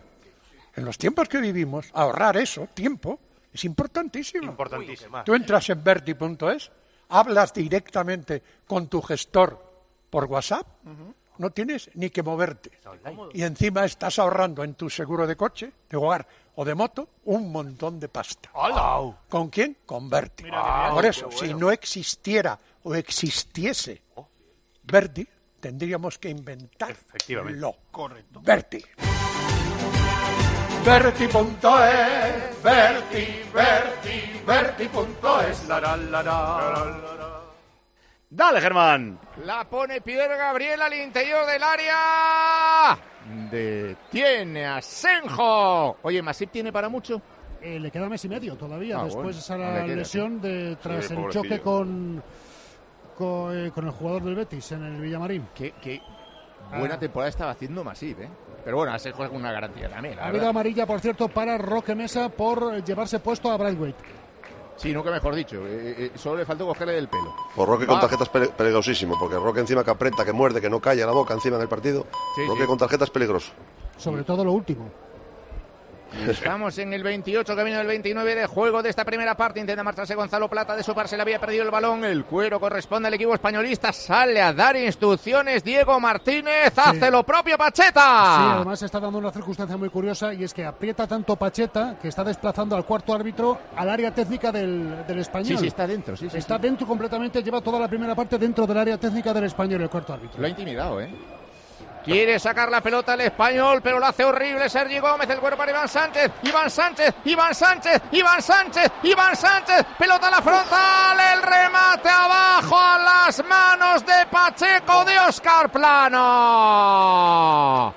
En los tiempos que vivimos, ahorrar eso, tiempo, es importantísimo. Importantísimo. Tú entras en Berti.es, hablas directamente con tu gestor por WhatsApp, no tienes ni que moverte. Y encima estás ahorrando en tu seguro de coche, de hogar o de moto un montón de pasta. ¿Con quién? Con Berti. por eso, si no existiera o existiese Berti, tendríamos que inventar Efectivamente. lo. Correcto. Berti. Verti.es, Verti, Verti, Verti.es, la la la la. Dale, Germán. La pone Pierre Gabriel al interior del área. Detiene a Senjo. Oye, ¿Masip tiene para mucho? Eh, le queda mes y medio todavía, Ah, después bueno, de esa queda, lesión de, tras Sí, el pobrecillo. choque con, con, eh, con el jugador del Betis en el Villamarín. Qué, qué buena Ah. temporada estaba haciendo Masip, ¿eh? Pero bueno, a Senjo es una garantía también. la Ha habido verdad. amarilla, por cierto, para Roque Mesa por eh, llevarse puesto a Braithwaite. Sí, nunca mejor dicho. eh, eh, solo le faltó cogerle del pelo. Por Roque con tarjetas peligrosísimo, porque Roque encima que aprieta, que muerde, que no calla la boca encima en el partido. Sí, Roque sí. con tarjetas peligroso. Sobre todo lo último. Estamos en el 28, camino del 29 de juego de esta primera parte. Intenta marcharse Gonzalo Plata de su par, se le había perdido el balón. El cuero corresponde al equipo españolista. Sale a dar instrucciones Diego Martínez. Hace lo propio Pacheta. Sí, además está dando una circunstancia muy curiosa y es que aprieta tanto Pacheta que está desplazando al cuarto árbitro al área técnica del, del español. Sí, sí, está dentro. Sí, sí, Está dentro completamente, lleva toda la primera parte dentro del área técnica del español, el cuarto árbitro. Lo ha intimidado, ¿eh? Quiere sacar la pelota el español, pero lo hace horrible Sergi Gómez, el cuerpo para Iván Sánchez, Iván Sánchez, Iván Sánchez, Iván Sánchez, Iván Sánchez, pelota a la frontal, el remate abajo a las manos de Pacheco de Oscar Plano.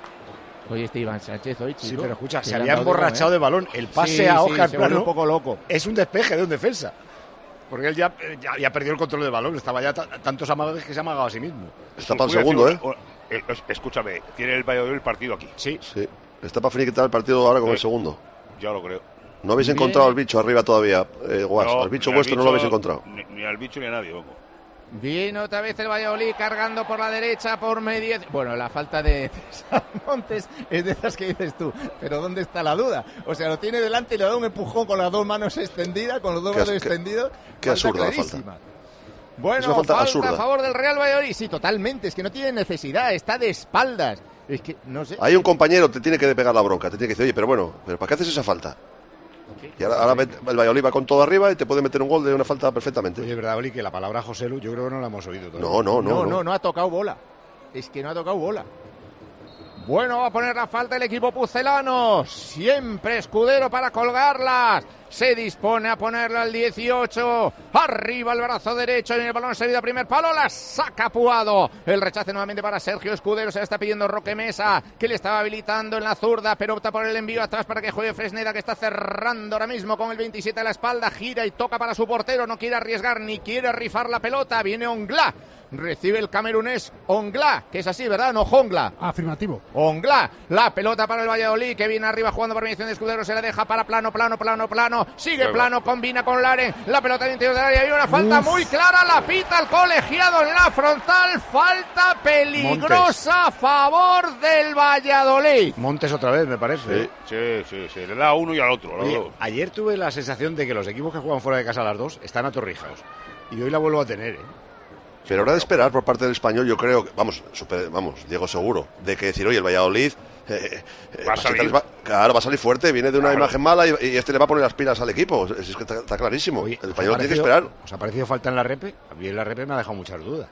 Oye, este Iván Sánchez hoy, chico. Sí, pero escucha, se había emborrachado ¿eh? de balón. El pase Sí, a sí, Oscar se vuelve Plano un poco loco. es un despeje de un defensa. Porque él ya, eh, ya, ya perdió el control del balón. Estaba ya ta- tantos amagues que se ha amagado a sí mismo. Está para el segundo, ¿eh? Es- Escúchame, tiene el Valladolid el partido aquí. Sí. Sí. Está para finiquitar el partido ahora con el Sí. segundo. Ya lo creo. No habéis Bien. encontrado al bicho arriba todavía, eh, Guas. No, al bicho vuestro no lo habéis encontrado. Ni, ni al bicho ni a nadie, vamos. Viene otra vez el Valladolid cargando por la derecha por medio. Bueno, la falta de César Montes es de esas que dices tú. Pero ¿dónde está la duda? O sea, lo tiene delante y le da un empujón con las dos manos extendidas, con los dos Qué qué- extendidos. qué Falta absurda la clarísima. Bueno, Es una falta falta, absurda. a favor del Real Valladolid. Sí, totalmente. Es que no tiene necesidad. Está de espaldas. Es que, no sé. Hay un compañero te tiene que pegar la bronca, te tiene que decir, oye, pero bueno, ¿pero ¿para qué haces esa falta? Y ahora, el Valladolid va con todo arriba y te puede meter un gol de una falta perfectamente. Oye, es verdad, Oli, que la palabra José Lu yo creo que no la hemos oído todavía. No, no, no. no, no. no, no ha tocado bola. Es que no ha tocado bola. Bueno, va a poner la falta el equipo pucelano. Siempre escudero para colgarlas. Se dispone a ponerla al 18. Arriba el brazo derecho en el balón servido a primer palo. La saca Puado. El rechace nuevamente para Sergio Escudero. Se la está pidiendo Roque Mesa, que le estaba habilitando en la zurda, pero opta por el envío atrás para que juegue Fresneda, que está cerrando ahora mismo con el 27 a la espalda. Gira y toca para su portero. No quiere arriesgar ni quiere rifar la pelota. Viene Ongla. Recibe el camerunés Ongla, que es así, ¿verdad? No Jongla. Afirmativo. Ongla, la pelota para el Valladolid que viene arriba jugando por mediación de Escudero, se la deja para plano, plano, plano, plano, sigue plano, combina con Laren, la pelota al interior del área, hay una falta Uf. muy clara, la pita el colegiado en la frontal, falta peligrosa a favor del Valladolid. Montes otra vez, me parece. Sí, sí, sí, sí. Le da a uno y al otro. Oye, ayer tuve la sensación de que los equipos que juegan fuera de casa las dos están atorrijados. Y hoy la vuelvo a tener, ¿eh? Pero habrá de esperar por parte del español, yo creo, que- vamos, super- vamos, Diego seguro, de que decir, oye, el Valladolid eh, eh, Va a salir. va- claro, va a salir fuerte, viene de una Claro. imagen mala y, y este le va a poner las pilas al equipo. Es, es que está, está clarísimo. Oye, el ¿os ha español tiene que esperar. ¿Os ha parecido falta en la repe? A mí en la repe me ha dejado muchas dudas.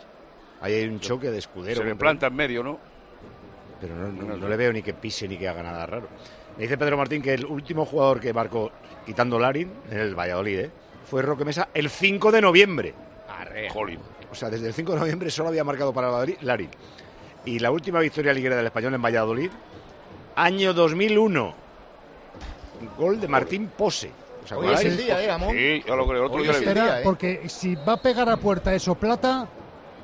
Ahí hay un choque de escudero. Se le pero- planta en medio, ¿no? Pero no, no- no le veo ni que pise ni que haga nada raro. Me dice Pedro Martín que el último jugador que marcó quitando Larin en el Valladolid ¿eh? fue Roque Mesa el 5 de noviembre. Jolín. O sea, desde el 5 de noviembre solo había marcado para Larin. Y la última victoria liguera del español en Valladolid, año 2001. Un gol de Martín Pose. ¿Os Hoy es el día, ¿eh, Amón? Sí, ya lo creo. El otro Hoy día ¿eh? porque si va a pegar a puerta eso plata,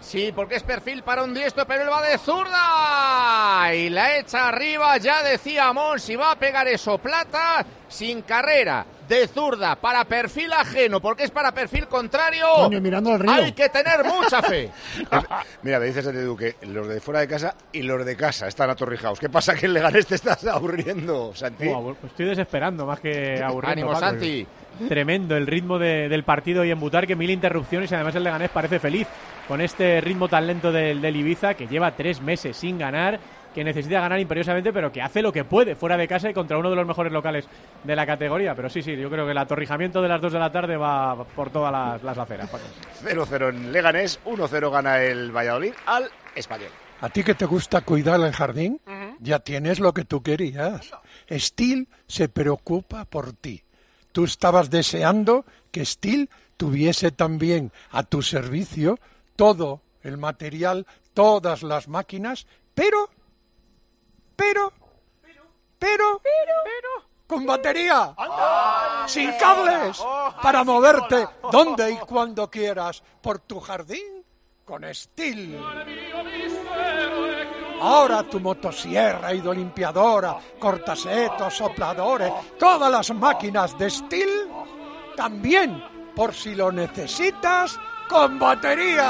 Sí, porque es perfil para un diestro, pero él va de zurda. Y la echa arriba, ya decía Amón, si va a pegar eso plata, sin carrera, de zurda, para perfil ajeno, porque es para perfil contrario. coño, mirando al río. Hay que tener mucha fe. Mira, me dices Edu que los de fuera de casa y los de casa están atorrijados. ¿Qué pasa que el Leganés te estás aburriendo, Santi? Pues estoy desesperando más que aburriendo. Ánimo, Paco. Santi. Tremendo el ritmo de- del partido y en Butar, que mil interrupciones y además el Leganés parece feliz con este ritmo tan lento del, del Ibiza, que lleva tres meses sin ganar, que necesita ganar imperiosamente, pero que hace lo que puede fuera de casa y contra uno de los mejores locales de la categoría. Pero sí, sí, yo creo que el atorrijamiento de las dos de la tarde va por todas las, las aceras. Paco. 0-0 en Leganés, 1-0 gana el Valladolid al Español. ¿A ti que te gusta cuidar el jardín? Ya tienes lo que tú querías. Steel se preocupa por ti. Tú estabas deseando que Steel tuviese también a tu servicio todo el material, todas las máquinas, pero, pero, pero, con batería, sin cables, para moverte donde y cuando quieras por tu jardín con Steel. Ahora tu motosierra, hidrolimpiadora, cortasetos, sopladores, todas las máquinas de Steel, también, por si lo necesitas, con batería.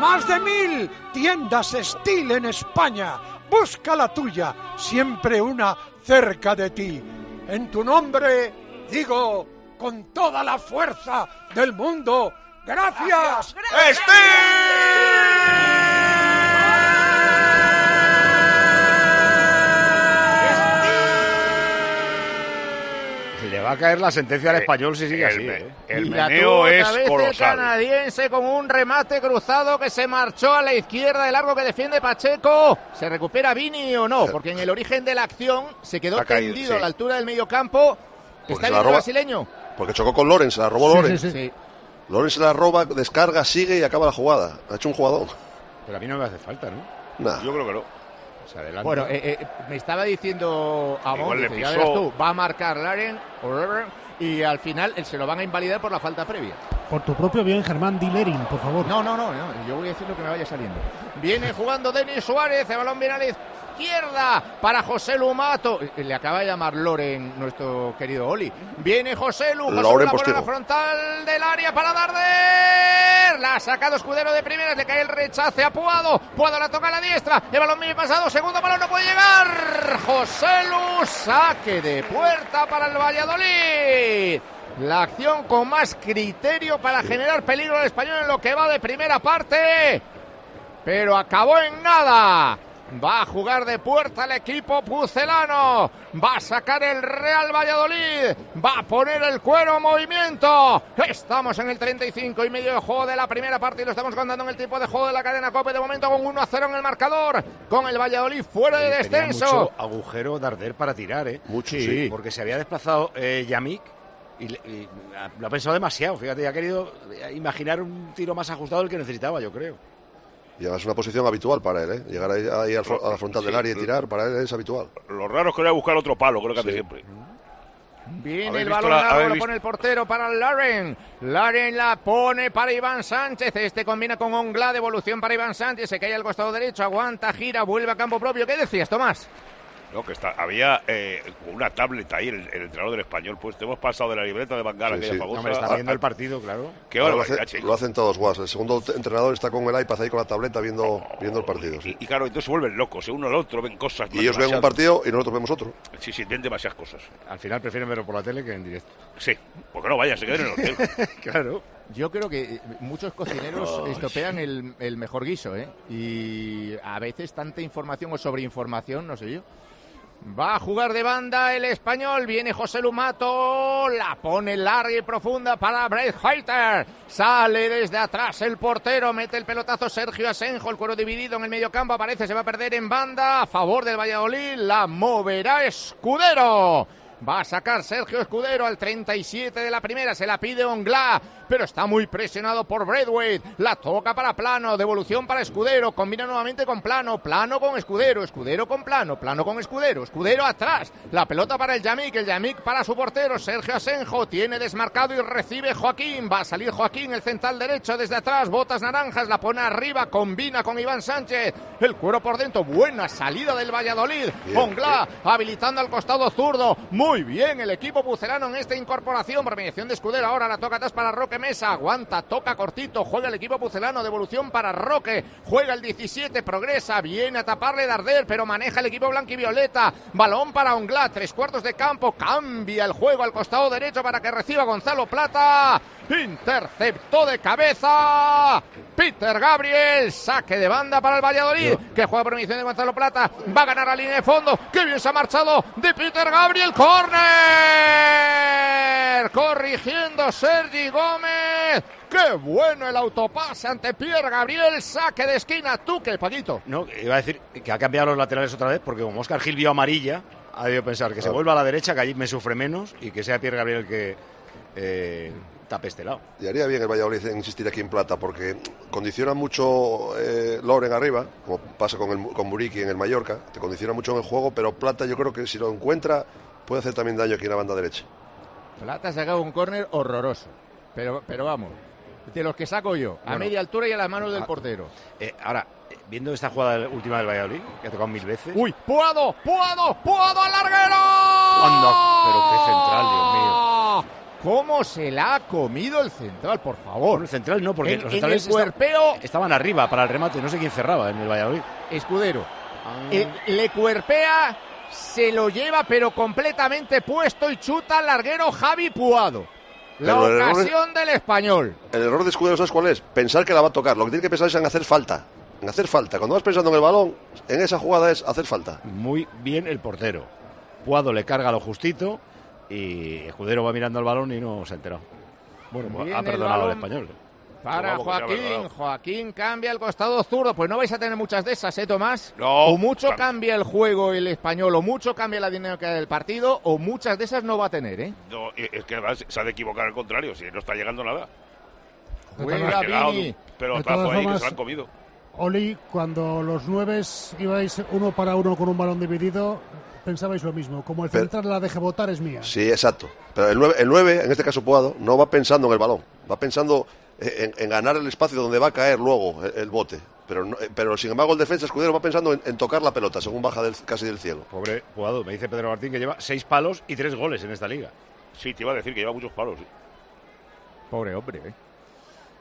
Más de mil tiendas Steel en España. Busca la tuya, siempre una cerca de ti. En tu nombre, digo, con toda la fuerza del mundo, gracias, Le va a caer la sentencia al español si sigue el así. ¿eh? el Y la meneo tuvo es otra vez el colosal. canadiense con un remate cruzado que se marchó a la izquierda de largo que defiende Pacheco. ¿Se recupera Vini o no? Porque en el origen de la acción se quedó Ha caído, tendido sí. a la altura del medio campo. Porque ¿Está el roba- brasileño? Porque chocó con Loren, se la robó Sí, Loren. sí, sí. Loren se la roba, descarga, sigue y acaba la jugada. Ha hecho un jugador. Pero a mí no me hace falta, ¿no? Nah. Yo creo que no. Sea, adelante. Bueno, eh, eh, me estaba diciendo Amon, dice, ya verás tú, va a marcar Laren y al final eh, se lo van a invalidar por la falta previa. Por tu propio bien, Germán Dilerin, por favor. No, no, no, no, yo voy a decir lo que me vaya saliendo. Viene jugando Denis Suárez, el balón viene a la izquierda para José Lumato. Le acaba de llamar Loren, nuestro querido Oli. Viene José Lu, José Lu Loren a la frontal del área para Darder. La ha sacado Escudero de primeras, le cae el rechace a Puado. Puado la toca a la diestra, el balón bien pasado, segundo balón no puede llegar. José Lu, saque de puerta para el Valladolid. La acción con más criterio para generar peligro al español en lo que va de primera parte. Pero acabó en nada. Va a jugar de puerta el equipo pucelano. Va a sacar el Real Valladolid. Va a poner el cuero en movimiento. Estamos en el 35 y medio de juego de la primera parte y lo estamos contando en el tiempo de juego de la cadena COPE. De momento con 1 a 0 en el marcador. Con el Valladolid fuera de descenso. mucho agujero Darder para tirar, ¿eh? Mucho, Sí. sí. Porque se había desplazado eh, Yamik y, y lo ha pensado demasiado. Fíjate, ha querido imaginar un tiro más ajustado del que necesitaba, yo creo. Y además es una posición habitual para él, ¿eh? Llegar ahí, ahí al a la frontal del área y tirar, para él es habitual. Lo raro es que voy a buscar otro palo, creo que hace siempre. Viene ¿Habéis el balón la- largo, lo visto- pone el portero para Laren. Laren la pone para Iván Sánchez. Este combina con Ongla, devolución para Iván Sánchez. Se cae al costado derecho, aguanta, gira, vuelve a campo propio. ¿Qué decías, Tomás? No, que está, había eh, una tablet ahí, el, el entrenador del español, pues hemos pasado de la libreta de Bangala, Sí, famosa. Está viendo el partido, claro. Qué lo, hace- hacen todos guas. El segundo entrenador está con el iPad ahí con la tableta viendo, viendo el partido. sí. Y, y claro, entonces se vuelven locos, ¿eh? uno al otro, ven cosas. Y ellos ven un partido y nosotros vemos otro. Sí, sí, ven demasiadas cosas. Al final prefieren verlo por la tele que en directo. Sí, porque no vayan, se queden en el hotel. claro. Yo creo que eh, muchos cocineros Ay. estropean el, el mejor guiso, ¿eh? Y a veces tanta información o sobreinformación, no sé yo. Va a jugar de banda el español, viene José Lumato, la pone larga y profunda para Brett Heiter. Sale desde atrás el portero, mete el pelotazo Sergio Asenjo, el cuero dividido en el medio campo, aparece, se va a perder en banda, a favor del Valladolid, la moverá Escudero. Va a sacar Sergio Escudero al 37 de la primera, se la pide Ongla, pero está muy presionado por Braithwaite. La toca para Plano, devolución para Escudero, combina nuevamente con Plano, Plano con Escudero, Escudero con Plano, Plano con Escudero, Escudero atrás. La pelota para el Yamik, el Yamik para su portero, Sergio Asenjo, tiene desmarcado y recibe Joaquín. Va a salir Joaquín, el central derecho desde atrás, botas naranjas, la pone arriba, combina con Iván Sánchez. El cuero por dentro, buena salida del Valladolid. Bien, Ongla habilitando al costado zurdo. Muy bien el equipo pucelano en esta incorporación. Por mediación de Escudero. Ahora la toca atrás para Roque Mesa. Aguanta, toca cortito. Juega el equipo pucelano. Devolución para Roque. Juega el 17. Progresa. Viene a taparle Darder. Pero maneja el equipo blanquivioleta. Balón para Ongla. Tres cuartos de campo. Cambia el juego al costado derecho para que reciba Gonzalo Plata. Interceptó de cabeza. Peter Gabriel. Saque de banda para el Valladolid. Que juega por de Gonzalo Plata. Va a ganar la línea de fondo. Qué bien se ha marchado de Peter Gabriel. Corner. Corrigiendo Sergi Gómez. ¡Qué bueno el autopase ante Pierre Gabriel! Saque de esquina, tú que, Paquito. No, iba a decir que ha cambiado los laterales otra vez porque como Oscar Gil vio amarilla, ha debido pensar que se vuelva a la derecha, que allí me sufre menos y que sea Pierre Gabriel el que eh, tape este lado. Y haría bien el Valladolid en insistir aquí en plata, porque condiciona mucho eh, Loren arriba, como pasa con, el, con Muriqui en el Mallorca, te condiciona mucho en el juego, pero plata yo creo que si lo encuentra puede hacer también daño aquí en la banda derecha. Plata ha sacado un córner horroroso, pero, pero vamos, de los que saco yo, a Bueno. media altura y a las manos del Ah. portero. Eh, ahora, viendo esta jugada última del Valladolid, que ha tocado mil veces. ¡Uy! ¡Puado! ¡Puado! ¡Puado al larguero! Pero qué central, Dios mío. ¿Cómo se la ha comido el central, por favor? Bueno, el central no, porque En- los en centrales el cuerpeo- esta- estaban arriba para el remate, no sé quién cerraba en el Valladolid. Escudero. Ah. Eh, le cuerpea, se lo lleva, pero completamente puesto y chuta al larguero Javi Puado. La Pero el error es- ocasión del español. El error de Escudero, ¿sabes cuál es? Pensar que la va a tocar. Lo que tiene que pensar es en hacer falta. En hacer falta. Cuando vas pensando en el balón, en esa jugada es hacer falta. Muy bien el portero. Puado le carga lo justito y Escudero va mirando al balón y no se ha enterado. Bueno, Viene ha el perdonado al español. Para Joaquín. Joaquín cambia el costado zurdo. Pues no vais a tener muchas de esas, ¿eh, Tomás? No. O mucho Claro. cambia el juego el español, o mucho cambia la dinámica del partido, o muchas de esas no va a tener, ¿eh? No, es que además se ha de equivocar al contrario, si no está llegando nada. Juega llegado Vini. De todas ahí que se lo han comido. Oli, cuando los nueves ibais uno para uno con un balón dividido, pensabais lo mismo. Como el Pero- central la deje votar es mía. Sí, exacto. Pero el 9, el 9 en este caso Puado, no va pensando en el balón. Va pensando en, en ganar el espacio donde va a caer luego el, el bote. Pero, no- eh, pero sin embargo el defensa Escudero va pensando en, en tocar la pelota según baja del- casi del cielo. Pobre Puado, me dice Pedro Martín que lleva seis palos y tres goles en esta liga. Sí, te iba a decir que lleva muchos palos. Pobre hombre, ¿eh?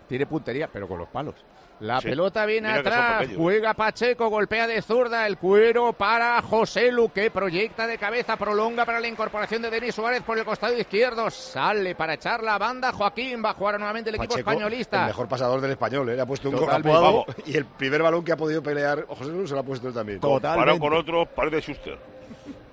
Tiene puntería, pero con los palos. La Sí. pelota viene Mira atrás, juega Pacheco, golpea de zurda, el cuero para José Lu, que proyecta de cabeza, prolonga para la incorporación de Denis Suárez por el costado izquierdo, sale para echar la banda, Joaquín va a jugar nuevamente el equipo españolista. El mejor pasador del español, ¿eh? le ha puesto un Totalmente. cojapuado y el primer balón que ha podido pelear José Luis se lo ha puesto él también. Comparado con otro, parece Schuster.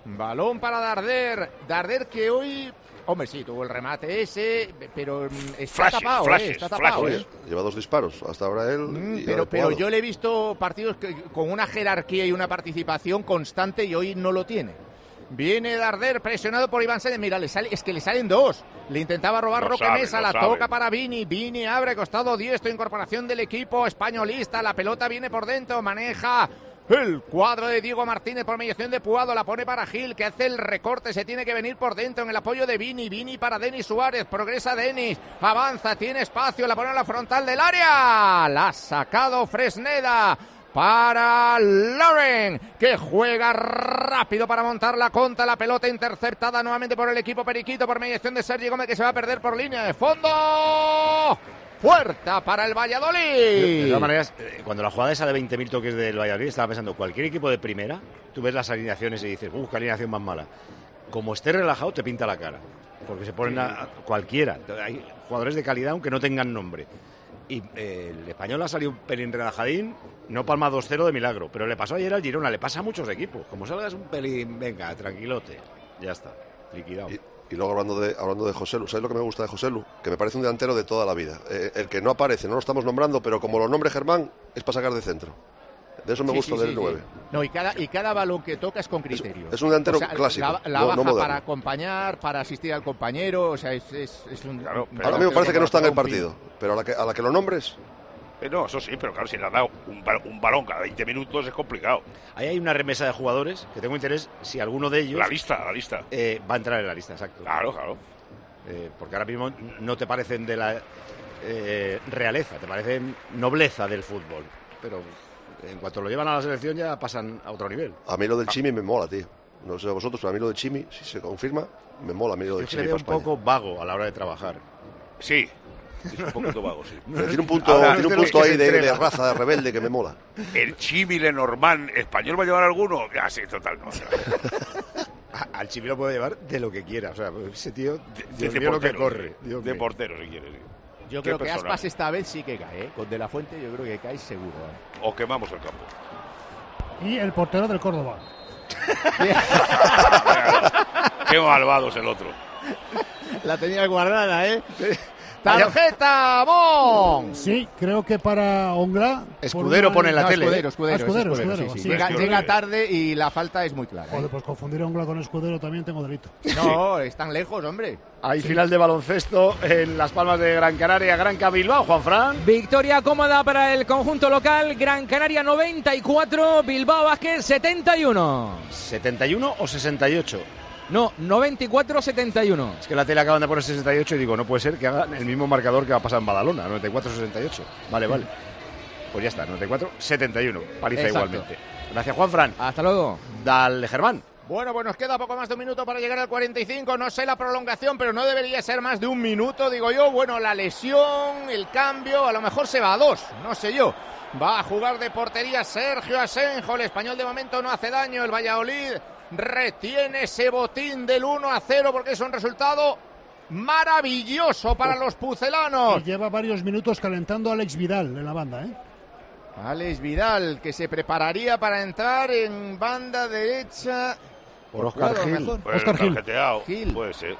Balón para Darder, Darder que hoy, hombre sí, tuvo el remate ese, pero mm, está Flashes, tapado, ¿eh? flashes, está tapado, flashes. ¿eh? Lleva dos disparos. Hasta ahora él. Mm, pero, yo le he visto partidos que- con una jerarquía y una participación constante y hoy no lo tiene. Viene Darder presionado por Iván Sánchez. Mira, le sale, es que le salen dos. Le intentaba robar Roque sabe, Mesa, la sabe. toca para Vini. Vini abre costado diestro, incorporación del equipo españolista. La pelota viene por dentro, maneja el cuadro de Diego Martínez por mediación de Puado. La pone para Gil, que hace el recorte. Se tiene que venir por dentro en el apoyo de Vini. Vini para Denis Suárez. Progresa Denis. Avanza, tiene espacio. La pone en la frontal del área. La ha sacado Fresneda para Lauren, que juega rápido para montar la contra. La pelota interceptada nuevamente por el equipo Periquito por mediación de Sergio Gómez, que se va a perder por línea de fondo. Puerta para el De Valladolid. todas maneras, eh, cuando la jugada esa de 20.000 toques del Valladolid, estaba pensando, cualquier equipo de primera, tú ves las alineaciones y dices, uff, qué alineación más mala. Como esté relajado, te pinta la cara. Porque se ponen a, a cualquiera. Hay jugadores de calidad, aunque no tengan nombre. Y eh, el español ha salido un pelín relajadín, no palma 2-0 de milagro, pero le pasó ayer al Girona, le pasa a muchos equipos. Como salgas un pelín, venga, tranquilote, ya está, liquidado. Y luego hablando de, hablando de José Lu, ¿sabes lo que me gusta de José Lu? Que me parece un delantero de toda la vida. Eh, el que no aparece, no lo estamos nombrando, pero como lo nombre Germán, es para sacar de centro. De eso me Sí, gusta sí, del sí, 9. sí. No, y cada, y cada balón que toca es con criterio. es un delantero O sea, clásico, La, la no- no baja moderno. para acompañar, para asistir al compañero. O sea, es, es, es un. Ahora a mí me parece que no está en el partido, pero a la que, a la que lo nombres, no, eso sí, pero claro, si le has dado un, ba- un balón cada 20 minutos es complicado. Ahí hay una remesa de jugadores que tengo interés si alguno de ellos. La lista, la lista. eh, va a entrar en la lista, exacto. Claro, claro. Eh, porque ahora mismo no te parecen de la eh, realeza, te parecen nobleza del fútbol. Pero en cuanto lo llevan a la selección ya pasan a otro nivel. a mí lo del Chimi me mola, tío. No sé a vosotros, pero a mí lo del Chimi, si se confirma, me mola a mí lo del Yo es que le Chimi veo para un España. poco vago a la hora de trabajar. Sí, es un poquito vago, sí. Pero tiene un punto, Ahora, tiene un punto ahí de, raza, de rebelde que me mola. El Chimi Lenormand, ¿español va a llevar alguno? Ah, sí, total, no. Al Chimi lo puede llevar de lo que quiera. O sea, ese tío, De, Dios de mío, lo que portero, corre. Dios de mío. portero, si quieres. sí. Yo creo que. Aspas esta vez sí que cae, ¿eh? Con De La Fuente yo creo que cae seguro. ¿eh? O quemamos el campo. Y el portero del Córdoba. Qué malvado es el otro. La tenía guardada, ¿eh? Tarjeta, Bon. Sí, creo que para Ongla. Escudero pone en la No, tele. Escudero, escudero, Ah, es escudero, escudero, escudero, sí, sí. sí, Llega, tarde y la falta es muy clara. ¿eh? Joder, pues confundir a Ongla con Escudero también tengo delito. No, están lejos, hombre. Hay final de baloncesto en Las Palmas de Gran Canaria, Gran Bilbao, Juan Fran. Victoria cómoda para el conjunto local. Gran Canaria 94, Bilbao Vázquez 71. ¿71 o 68? No, 94-71. Es que la tele acaban de poner 68 y digo, no puede ser que hagan el mismo marcador que va a pasar en Badalona, 94-68. Vale, vale. Pues ya está, 94-71. Paliza Exacto. igualmente. Gracias, Juan Fran. Hasta luego. Dale, Germán. Bueno, pues nos queda poco más de un minuto para llegar al 45. No sé la prolongación, pero no debería ser más de un minuto, digo yo. Bueno, la lesión, el cambio, a lo mejor se va a dos, no sé yo. Va a jugar de portería Sergio Asenjo. El español de momento no hace daño. El Valladolid retiene ese botín del 1 a 0 porque es un resultado maravilloso para los pucelanos. Y lleva varios minutos calentando a Alex Vidal en la banda, ¿eh? Alex Vidal, que se prepararía para entrar en banda derecha. Por Claro, Gil. Pues tarjeteado. Gil. Puede ser.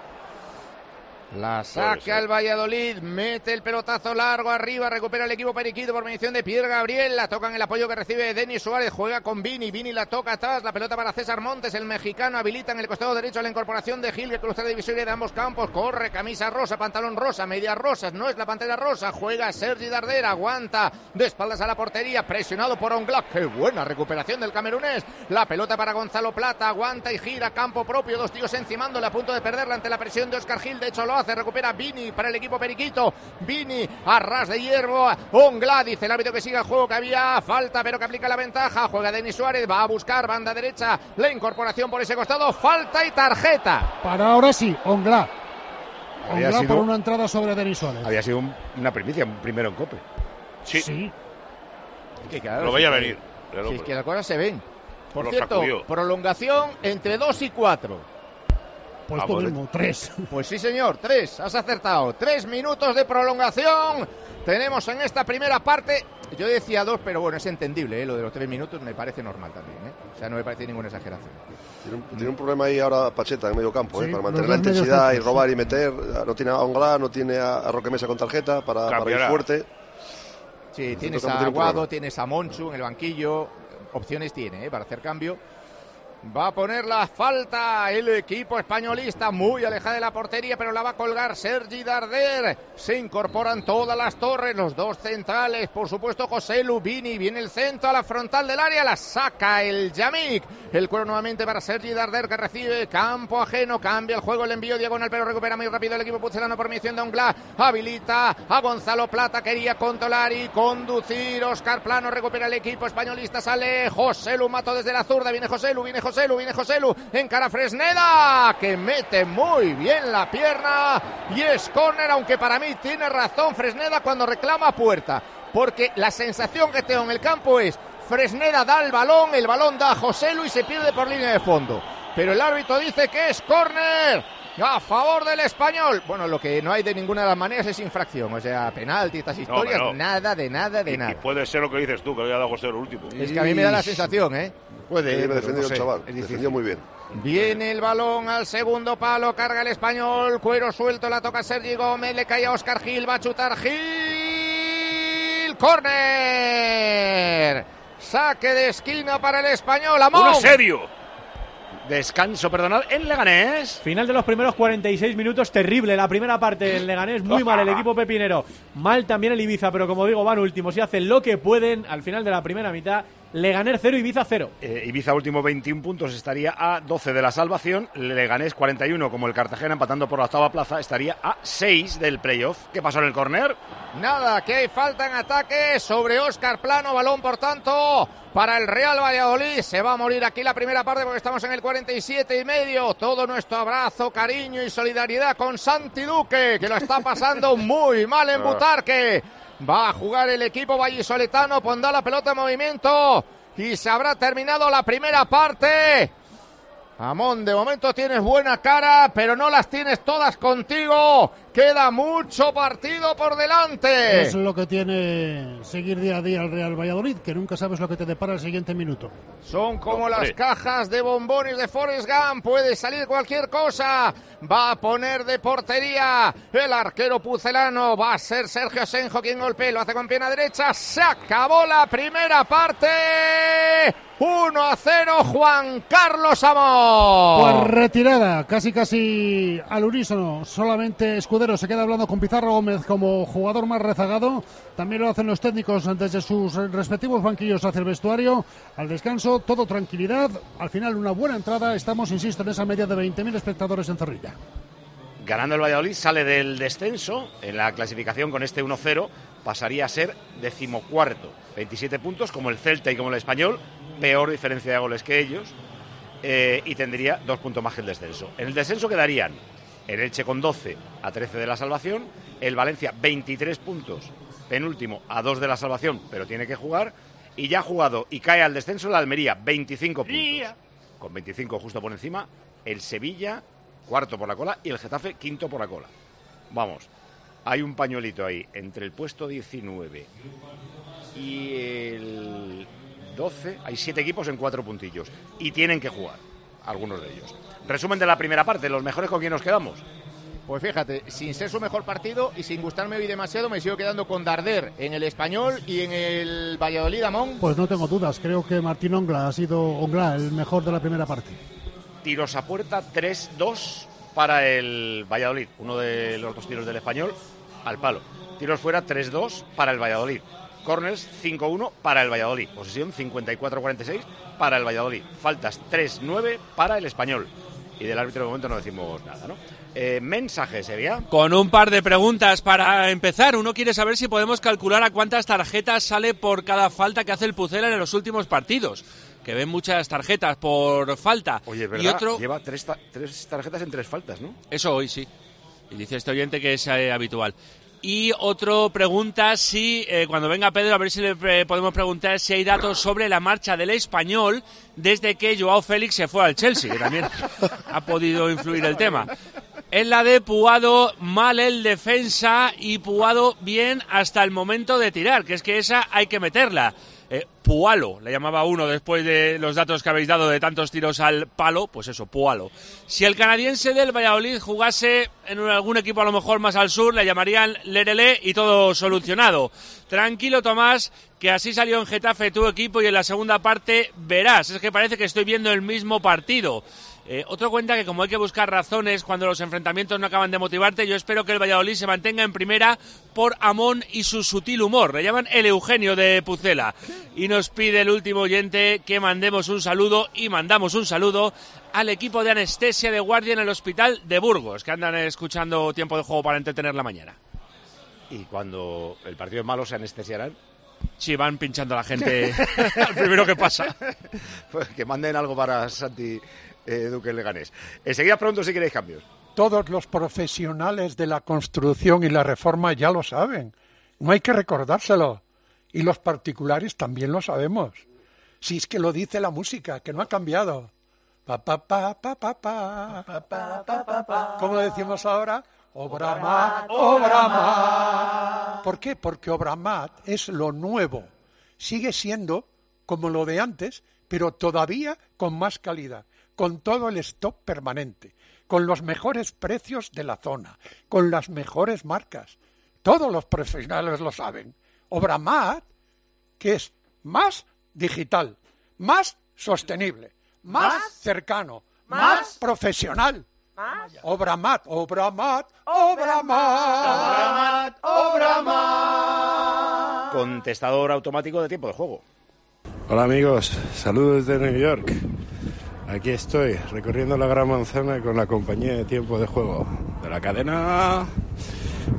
La saca el Valladolid, mete el pelotazo largo arriba, recupera el equipo periquito por medición de Pierre Gabriel, la tocan el apoyo que recibe Denis Suárez, juega con Vini, Vini la toca atrás, la pelota para César Montes, el mexicano habilita en el costado derecho la incorporación de Gil que cruza la divisoria de ambos campos, corre, camisa rosa, pantalón rosa, medias rosas, no es la pantera rosa, juega Sergi Darder, aguanta, de espaldas a la portería, presionado por Onglac, qué buena recuperación del camerunés, la pelota para Gonzalo Plata, aguanta y gira, campo propio, dos tíos encimándole a punto de perderla ante la presión de Oscar Gil, de hecho lo hace, recupera Vini para el equipo periquito, Vini a ras de hierro, Ongla, dice el árbitro que siga el juego, que había falta pero que aplica la ventaja, juega Denis Suárez, va a buscar banda derecha, la incorporación por ese costado, falta y tarjeta. Para ahora sí, Ongla. Había Ongla sido- por una entrada sobre Denis Suárez. Había sido un- una primicia, un primero en cope. Sí, Sí. Que claro, lo veía venir. Claro, Si es que las cosas se ven. Por Lo cierto, sacudió. prolongación entre 2 y 4. Pues Ah, tú mismo, tres. Pues sí, señor, tres, has acertado. Tres minutos de prolongación. Tenemos en esta primera parte. Yo decía dos, pero bueno, es entendible, ¿eh? lo de los tres minutos me parece normal también. ¿eh? O sea, no me parece ninguna exageración. Tiene un, tiene un problema ahí ahora Pacheta en medio campo, Sí, ¿eh? para mantener la intensidad y robar y meter. No tiene a Ongla, no tiene a, Roque Mesa con tarjeta para, para ir fuerte. Sí, tienes a Aguado, tienes a Monchu en el banquillo. Opciones tiene ¿eh? para hacer cambio. Va a poner la falta el equipo españolista, muy alejada de la portería, pero la va a colgar Sergi Darder. Se incorporan todas las torres, los dos centrales, por supuesto José Lubini, viene el centro a la frontal del área, la saca el Yamik. El cuero nuevamente para Sergi Darder que recibe campo ajeno, cambia el juego, el envío diagonal, pero recupera muy rápido el equipo pucelano por misión de Ongla. Habilita a Gonzalo Plata, quería controlar y conducir. Oscar Plano recupera el equipo españolista, sale José Lu, mato desde la zurda, viene José Lu, viene José Lu, viene José Lu, encara Fresneda, que mete muy bien la pierna y es córner, aunque para mí tiene razón Fresneda cuando reclama puerta, porque la sensación que tengo en el campo es Fresneda da el balón, el balón da a José Lu y se pierde por línea de fondo. Pero el árbitro dice que es córner a favor del español. Bueno, lo que no hay de ninguna de las maneras es infracción, o sea, penalti, estas historias, no. nada de nada de Y, y nada. puede ser lo que dices tú, que había dado José el último. Es que a mí me da la sensación, ¿eh? Puede, defendido no el sé, chaval, es difícil. defendió muy bien. Viene el balón al segundo palo, carga el español, cuero suelto, la toca Sergi Gómez, le cae a Oscar Gil, va a chutar Gil, córner, saque de esquina para el español, Amón. ¡Un serio! Descanso, perdonad, en Leganés. Final de los primeros 46 minutos, terrible. La primera parte del Leganés, muy mal el equipo pepinero. Mal también el Ibiza, pero como digo, van últimos y hacen lo que pueden. Al final de la primera mitad, Leganés 0, Ibiza 0. Eh, Ibiza último 21 puntos estaría a 12 de la salvación. Leganés 41 como el Cartagena empatando por la octava plaza estaría a 6 del playoff. ¿Qué pasó en el córner? Nada, que hay falta en ataque sobre Oscar Plano, balón por tanto para el Real Valladolid. Se va a morir aquí la primera parte porque estamos en el 47 y medio. Todo nuestro abrazo, cariño y solidaridad con Santi Duque, que lo está pasando muy mal en Butarque. Va a jugar el equipo vallisoletano, pondrá la pelota en movimiento y se habrá terminado la primera parte. Amón, de momento tienes buena cara, pero no las tienes todas contigo. Queda mucho partido por delante. Es lo que tiene seguir día a día el Real Valladolid, que nunca sabes lo que te depara el siguiente minuto. Son como Hombre. las cajas de bombones de Forrest Gump. Puede salir cualquier cosa. Va a poner de portería el arquero pucelano. Va a ser Sergio Senjo quien golpee. Lo hace con pierna derecha. Se acabó la primera parte. 1 a 0 Juan Carlos Amor. Pues retirada, casi casi al unísono. Solamente Se queda hablando con Pizarro Gómez como jugador más rezagado. También lo hacen los técnicos desde sus respectivos banquillos hacia el vestuario. Al descanso, todo tranquilidad. Al final, una buena entrada. Estamos, insisto, en esa media de 20.000 espectadores en Zorrilla. Ganando el Valladolid sale del descenso en la clasificación con este 1-0, pasaría a ser decimocuarto. 27 puntos como el Celta y como el Español, peor diferencia de goles que ellos, eh, y tendría dos puntos más que el descenso. En el descenso quedarían el Elche con 12 a 13 de la salvación, el Valencia 23 puntos, penúltimo a 2 de la salvación, pero tiene que jugar, y ya ha jugado y cae al descenso la Almería, 25 puntos. Con 25 justo por encima, el Sevilla, cuarto por la cola, y el Getafe, quinto por la cola. Vamos, hay un pañuelito ahí entre el puesto 19 y el 12. Hay siete equipos en cuatro puntillos. Y tienen que jugar, algunos de ellos. Resumen de la primera parte, los mejores con quién nos quedamos. Pues fíjate, sin ser su mejor partido y sin gustarme hoy demasiado, me sigo quedando con Darder en el español y en el Valladolid Amón. Pues no tengo dudas, creo que Martín Ongla ha sido Ongla el mejor de la primera parte. Tiros a puerta 3-2 para el Valladolid. Uno de los dos tiros del español al palo. Tiros fuera 3-2 para el Valladolid. Corners 5-1 para el Valladolid. Posesión 54-46 para el Valladolid. Faltas 3-9 para el español. Y del árbitro de momento no decimos nada, ¿no? Eh, mensaje sería. Con un par de preguntas para empezar. Uno quiere saber si podemos calcular a cuántas tarjetas sale por cada falta que hace el Pucela en los últimos partidos. Que ven muchas tarjetas por falta. Oye, es y verdad, otro, lleva tres, ta- tres tarjetas en tres faltas, ¿no? Eso hoy sí. Y dice este oyente que es eh, habitual. Y otro pregunta si, eh, cuando venga Pedro, a ver si le pre- podemos preguntar si hay datos sobre la marcha del español desde que Joao Félix se fue al Chelsea, que también ha podido influir el tema. En la de Puado, mal el defensa y Puado bien hasta el momento de tirar, que es que esa hay que meterla. Pualo, le llamaba uno después de los datos que habéis dado de tantos tiros al palo, pues eso, Pualo. Si el canadiense del Valladolid jugase en algún equipo a lo mejor más al sur, le llamarían Lerele y todo solucionado. Tranquilo, Tomás, que así salió en Getafe tu equipo y en la segunda parte verás. Es que parece que estoy viendo el mismo partido. Eh, otro cuenta que como hay que buscar razones cuando los enfrentamientos no acaban de motivarte, yo espero que el Valladolid se mantenga en primera por Amón y su sutil humor. Le llaman el Eugenio de Pucela. Y nos pide el último oyente que mandemos un saludo y mandamos un saludo al equipo de anestesia de guardia en el hospital de Burgos, que andan escuchando tiempo de juego para entretener la mañana. Y cuando el partido es malo se anestesiarán. Sí, van pinchando a la gente al primero que pasa. Pues que manden algo para Santi eh, Duque Leganés. Enseguida pronto si queréis cambios. Todos los profesionales de la construcción y la reforma ya lo saben. No hay que recordárselo. Y los particulares también lo sabemos. Si es que lo dice la música, que no ha cambiado. Pa, pa, pa, pa, pa, pa. ¿Cómo decimos ahora? Obramat, Obramat. ¿Por qué? Porque Obramat es lo nuevo. Sigue siendo como lo de antes, pero todavía con más calidad, con todo el stock permanente, con los mejores precios de la zona, con las mejores marcas. Todos los profesionales lo saben. Obramat, que es más digital, más sostenible, más, cercano, más, profesional. Obramat, Obramat, Obramat, Obramat. Contestador automático de tiempo de juego. Hola amigos, saludos de New York. Aquí estoy, recorriendo la Gran Manzana con la compañía de tiempo de juego de la cadena.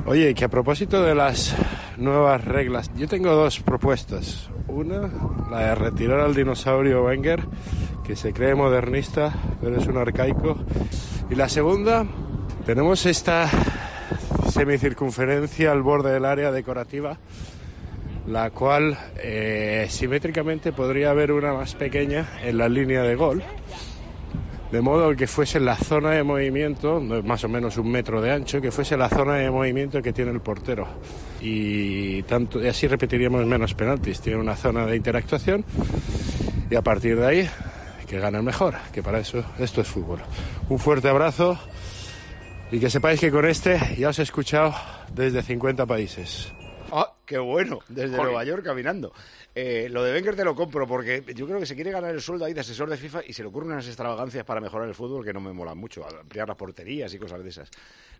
Oye, que a propósito de las nuevas reglas, yo tengo dos propuestas. Una, la de retirar al dinosaurio Wenger, que se cree modernista, pero es un arcaico. Y la segunda, tenemos esta semicircunferencia al borde del área decorativa la cual eh, simétricamente podría haber una más pequeña en la línea de gol, de modo que fuese la zona de movimiento, más o menos un metro de ancho, que fuese la zona de movimiento que tiene el portero. Y, tanto, y así repetiríamos menos penaltis. Tiene una zona de interactuación y a partir de ahí que gane el mejor, que para eso esto es fútbol. Un fuerte abrazo y que sepáis que con este ya os he escuchado desde 50 países. Ah, qué bueno, desde Joder. Nueva York caminando. Eh, lo de Wenger te lo compro porque yo creo que se quiere ganar el sueldo ahí de asesor de FIFA y se le ocurren unas extravagancias para mejorar el fútbol que no me molan mucho, ampliar las porterías y cosas de esas.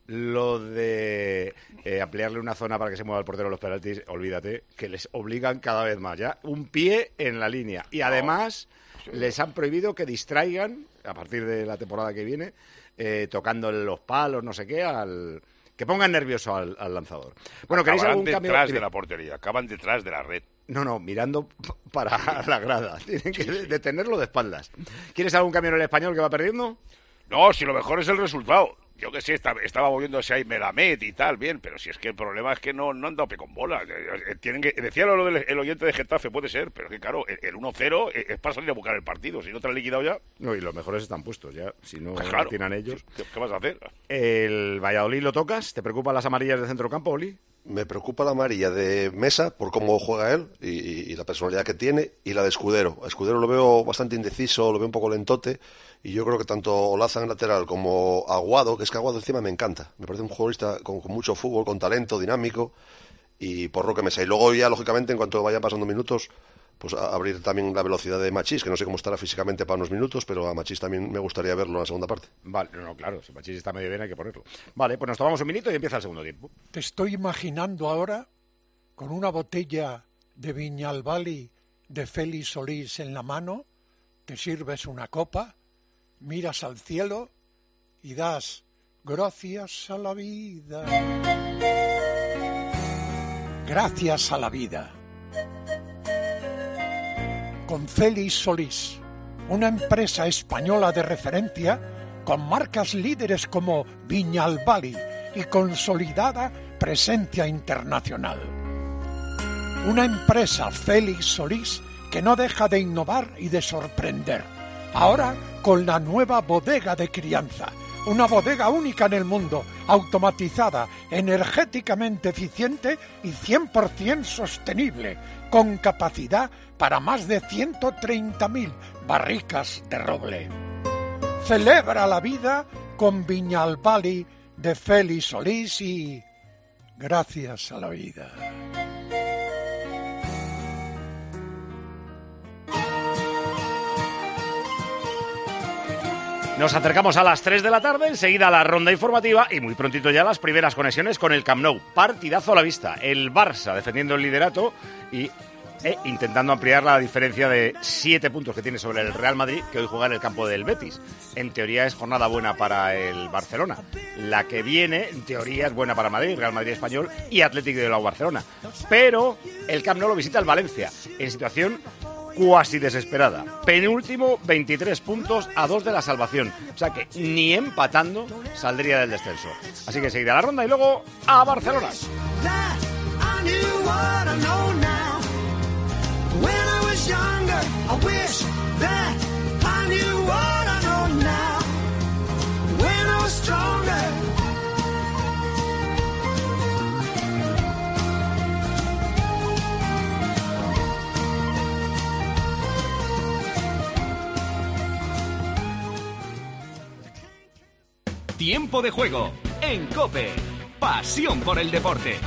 Lo de eh, ampliarle una zona para que se mueva el portero a los penaltis, olvídate, que les obligan cada vez más ya. Un pie en la línea. Y además les han prohibido que distraigan, a partir de la temporada que viene, eh, tocando los palos, no sé qué, al... Que pongan nervioso al, al lanzador. Bueno, ¿queréis algún cambio? detrás de la portería, acaban detrás de la red. No, no, mirando para la grada. Tienen que detenerlo de espaldas. ¿Quieres algún cambio en el español que va perdiendo? No, si lo mejor es el resultado. Yo que sé, estaba, estaba moviéndose ahí Melamed y tal, bien, pero si es que el problema es que no, no han dado pie con bola. Eh, eh, Tienen que, decía lo del el oyente de Getafe, puede ser, pero es que claro, el, el 1-0 es es para salir a buscar el partido. Si no te lo han liquidado ya, No, y los mejores están puestos ya. Si no pues claro, tienen ellos. ¿qué, qué vas a hacer? ¿El Valladolid lo tocas? ¿Te preocupan las amarillas de centro campo, Oli? Me preocupa la amarilla de Mesa por cómo juega él y, y- y la personalidad que tiene y la de Escudero. Escudero lo veo bastante indeciso, lo veo un poco lentote y yo creo que tanto Olaza en lateral como Aguado, que es que Aguado encima me encanta. Me parece un futbolista con, con mucho fútbol, con talento, dinámico y por Roque Mesa. Y luego ya, lógicamente, en cuanto vayan pasando minutos, pues a- abrir también la velocidad de Machís, que no sé cómo estará físicamente para unos minutos, pero a Machís también me gustaría verlo en la segunda parte. Vale, no, no, claro, si Machís está medio bien hay que ponerlo. Vale, pues nos tomamos un minuto y empieza el segundo tiempo. Te estoy imaginando ahora con una botella de Viñalbali de Félix Solís en la mano, te sirves una copa, miras al cielo y das gracias a la vida. Gracias a la vida. Con Félix Solís, una empresa española de referencia con marcas líderes como Viñalbali y consolidada presencia internacional. Una empresa Félix Solís que no deja de innovar y de sorprender. Ahora con la nueva bodega de crianza, una bodega única en el mundo, automatizada, energéticamente eficiente y 100% sostenible, con capacidad para más de 130.000 barricas de roble. Celebra la vida con Viñalbali de Félix Solís y gracias a la vida. Nos acercamos a las 3 de la tarde, enseguida a la ronda informativa y muy prontito ya las primeras conexiones con el Camp Nou. Partidazo a la vista. El Barça defendiendo el liderato y e intentando ampliar la diferencia de 7 puntos que tiene sobre el Real Madrid, que hoy juega en el campo del Betis. En teoría es jornada buena para el Barcelona. La que viene, en teoría, es buena para Madrid, Real Madrid Español y Atlético de la Barcelona. Pero el Camp Nou lo visita el Valencia, en situación cuasi desesperada. Penúltimo, 23 puntos a 2 de la salvación. O sea que ni empatando saldría del descenso. Así que seguirá la ronda y luego a Barcelona. Tiempo de juego en Cope. Pasión por el deporte.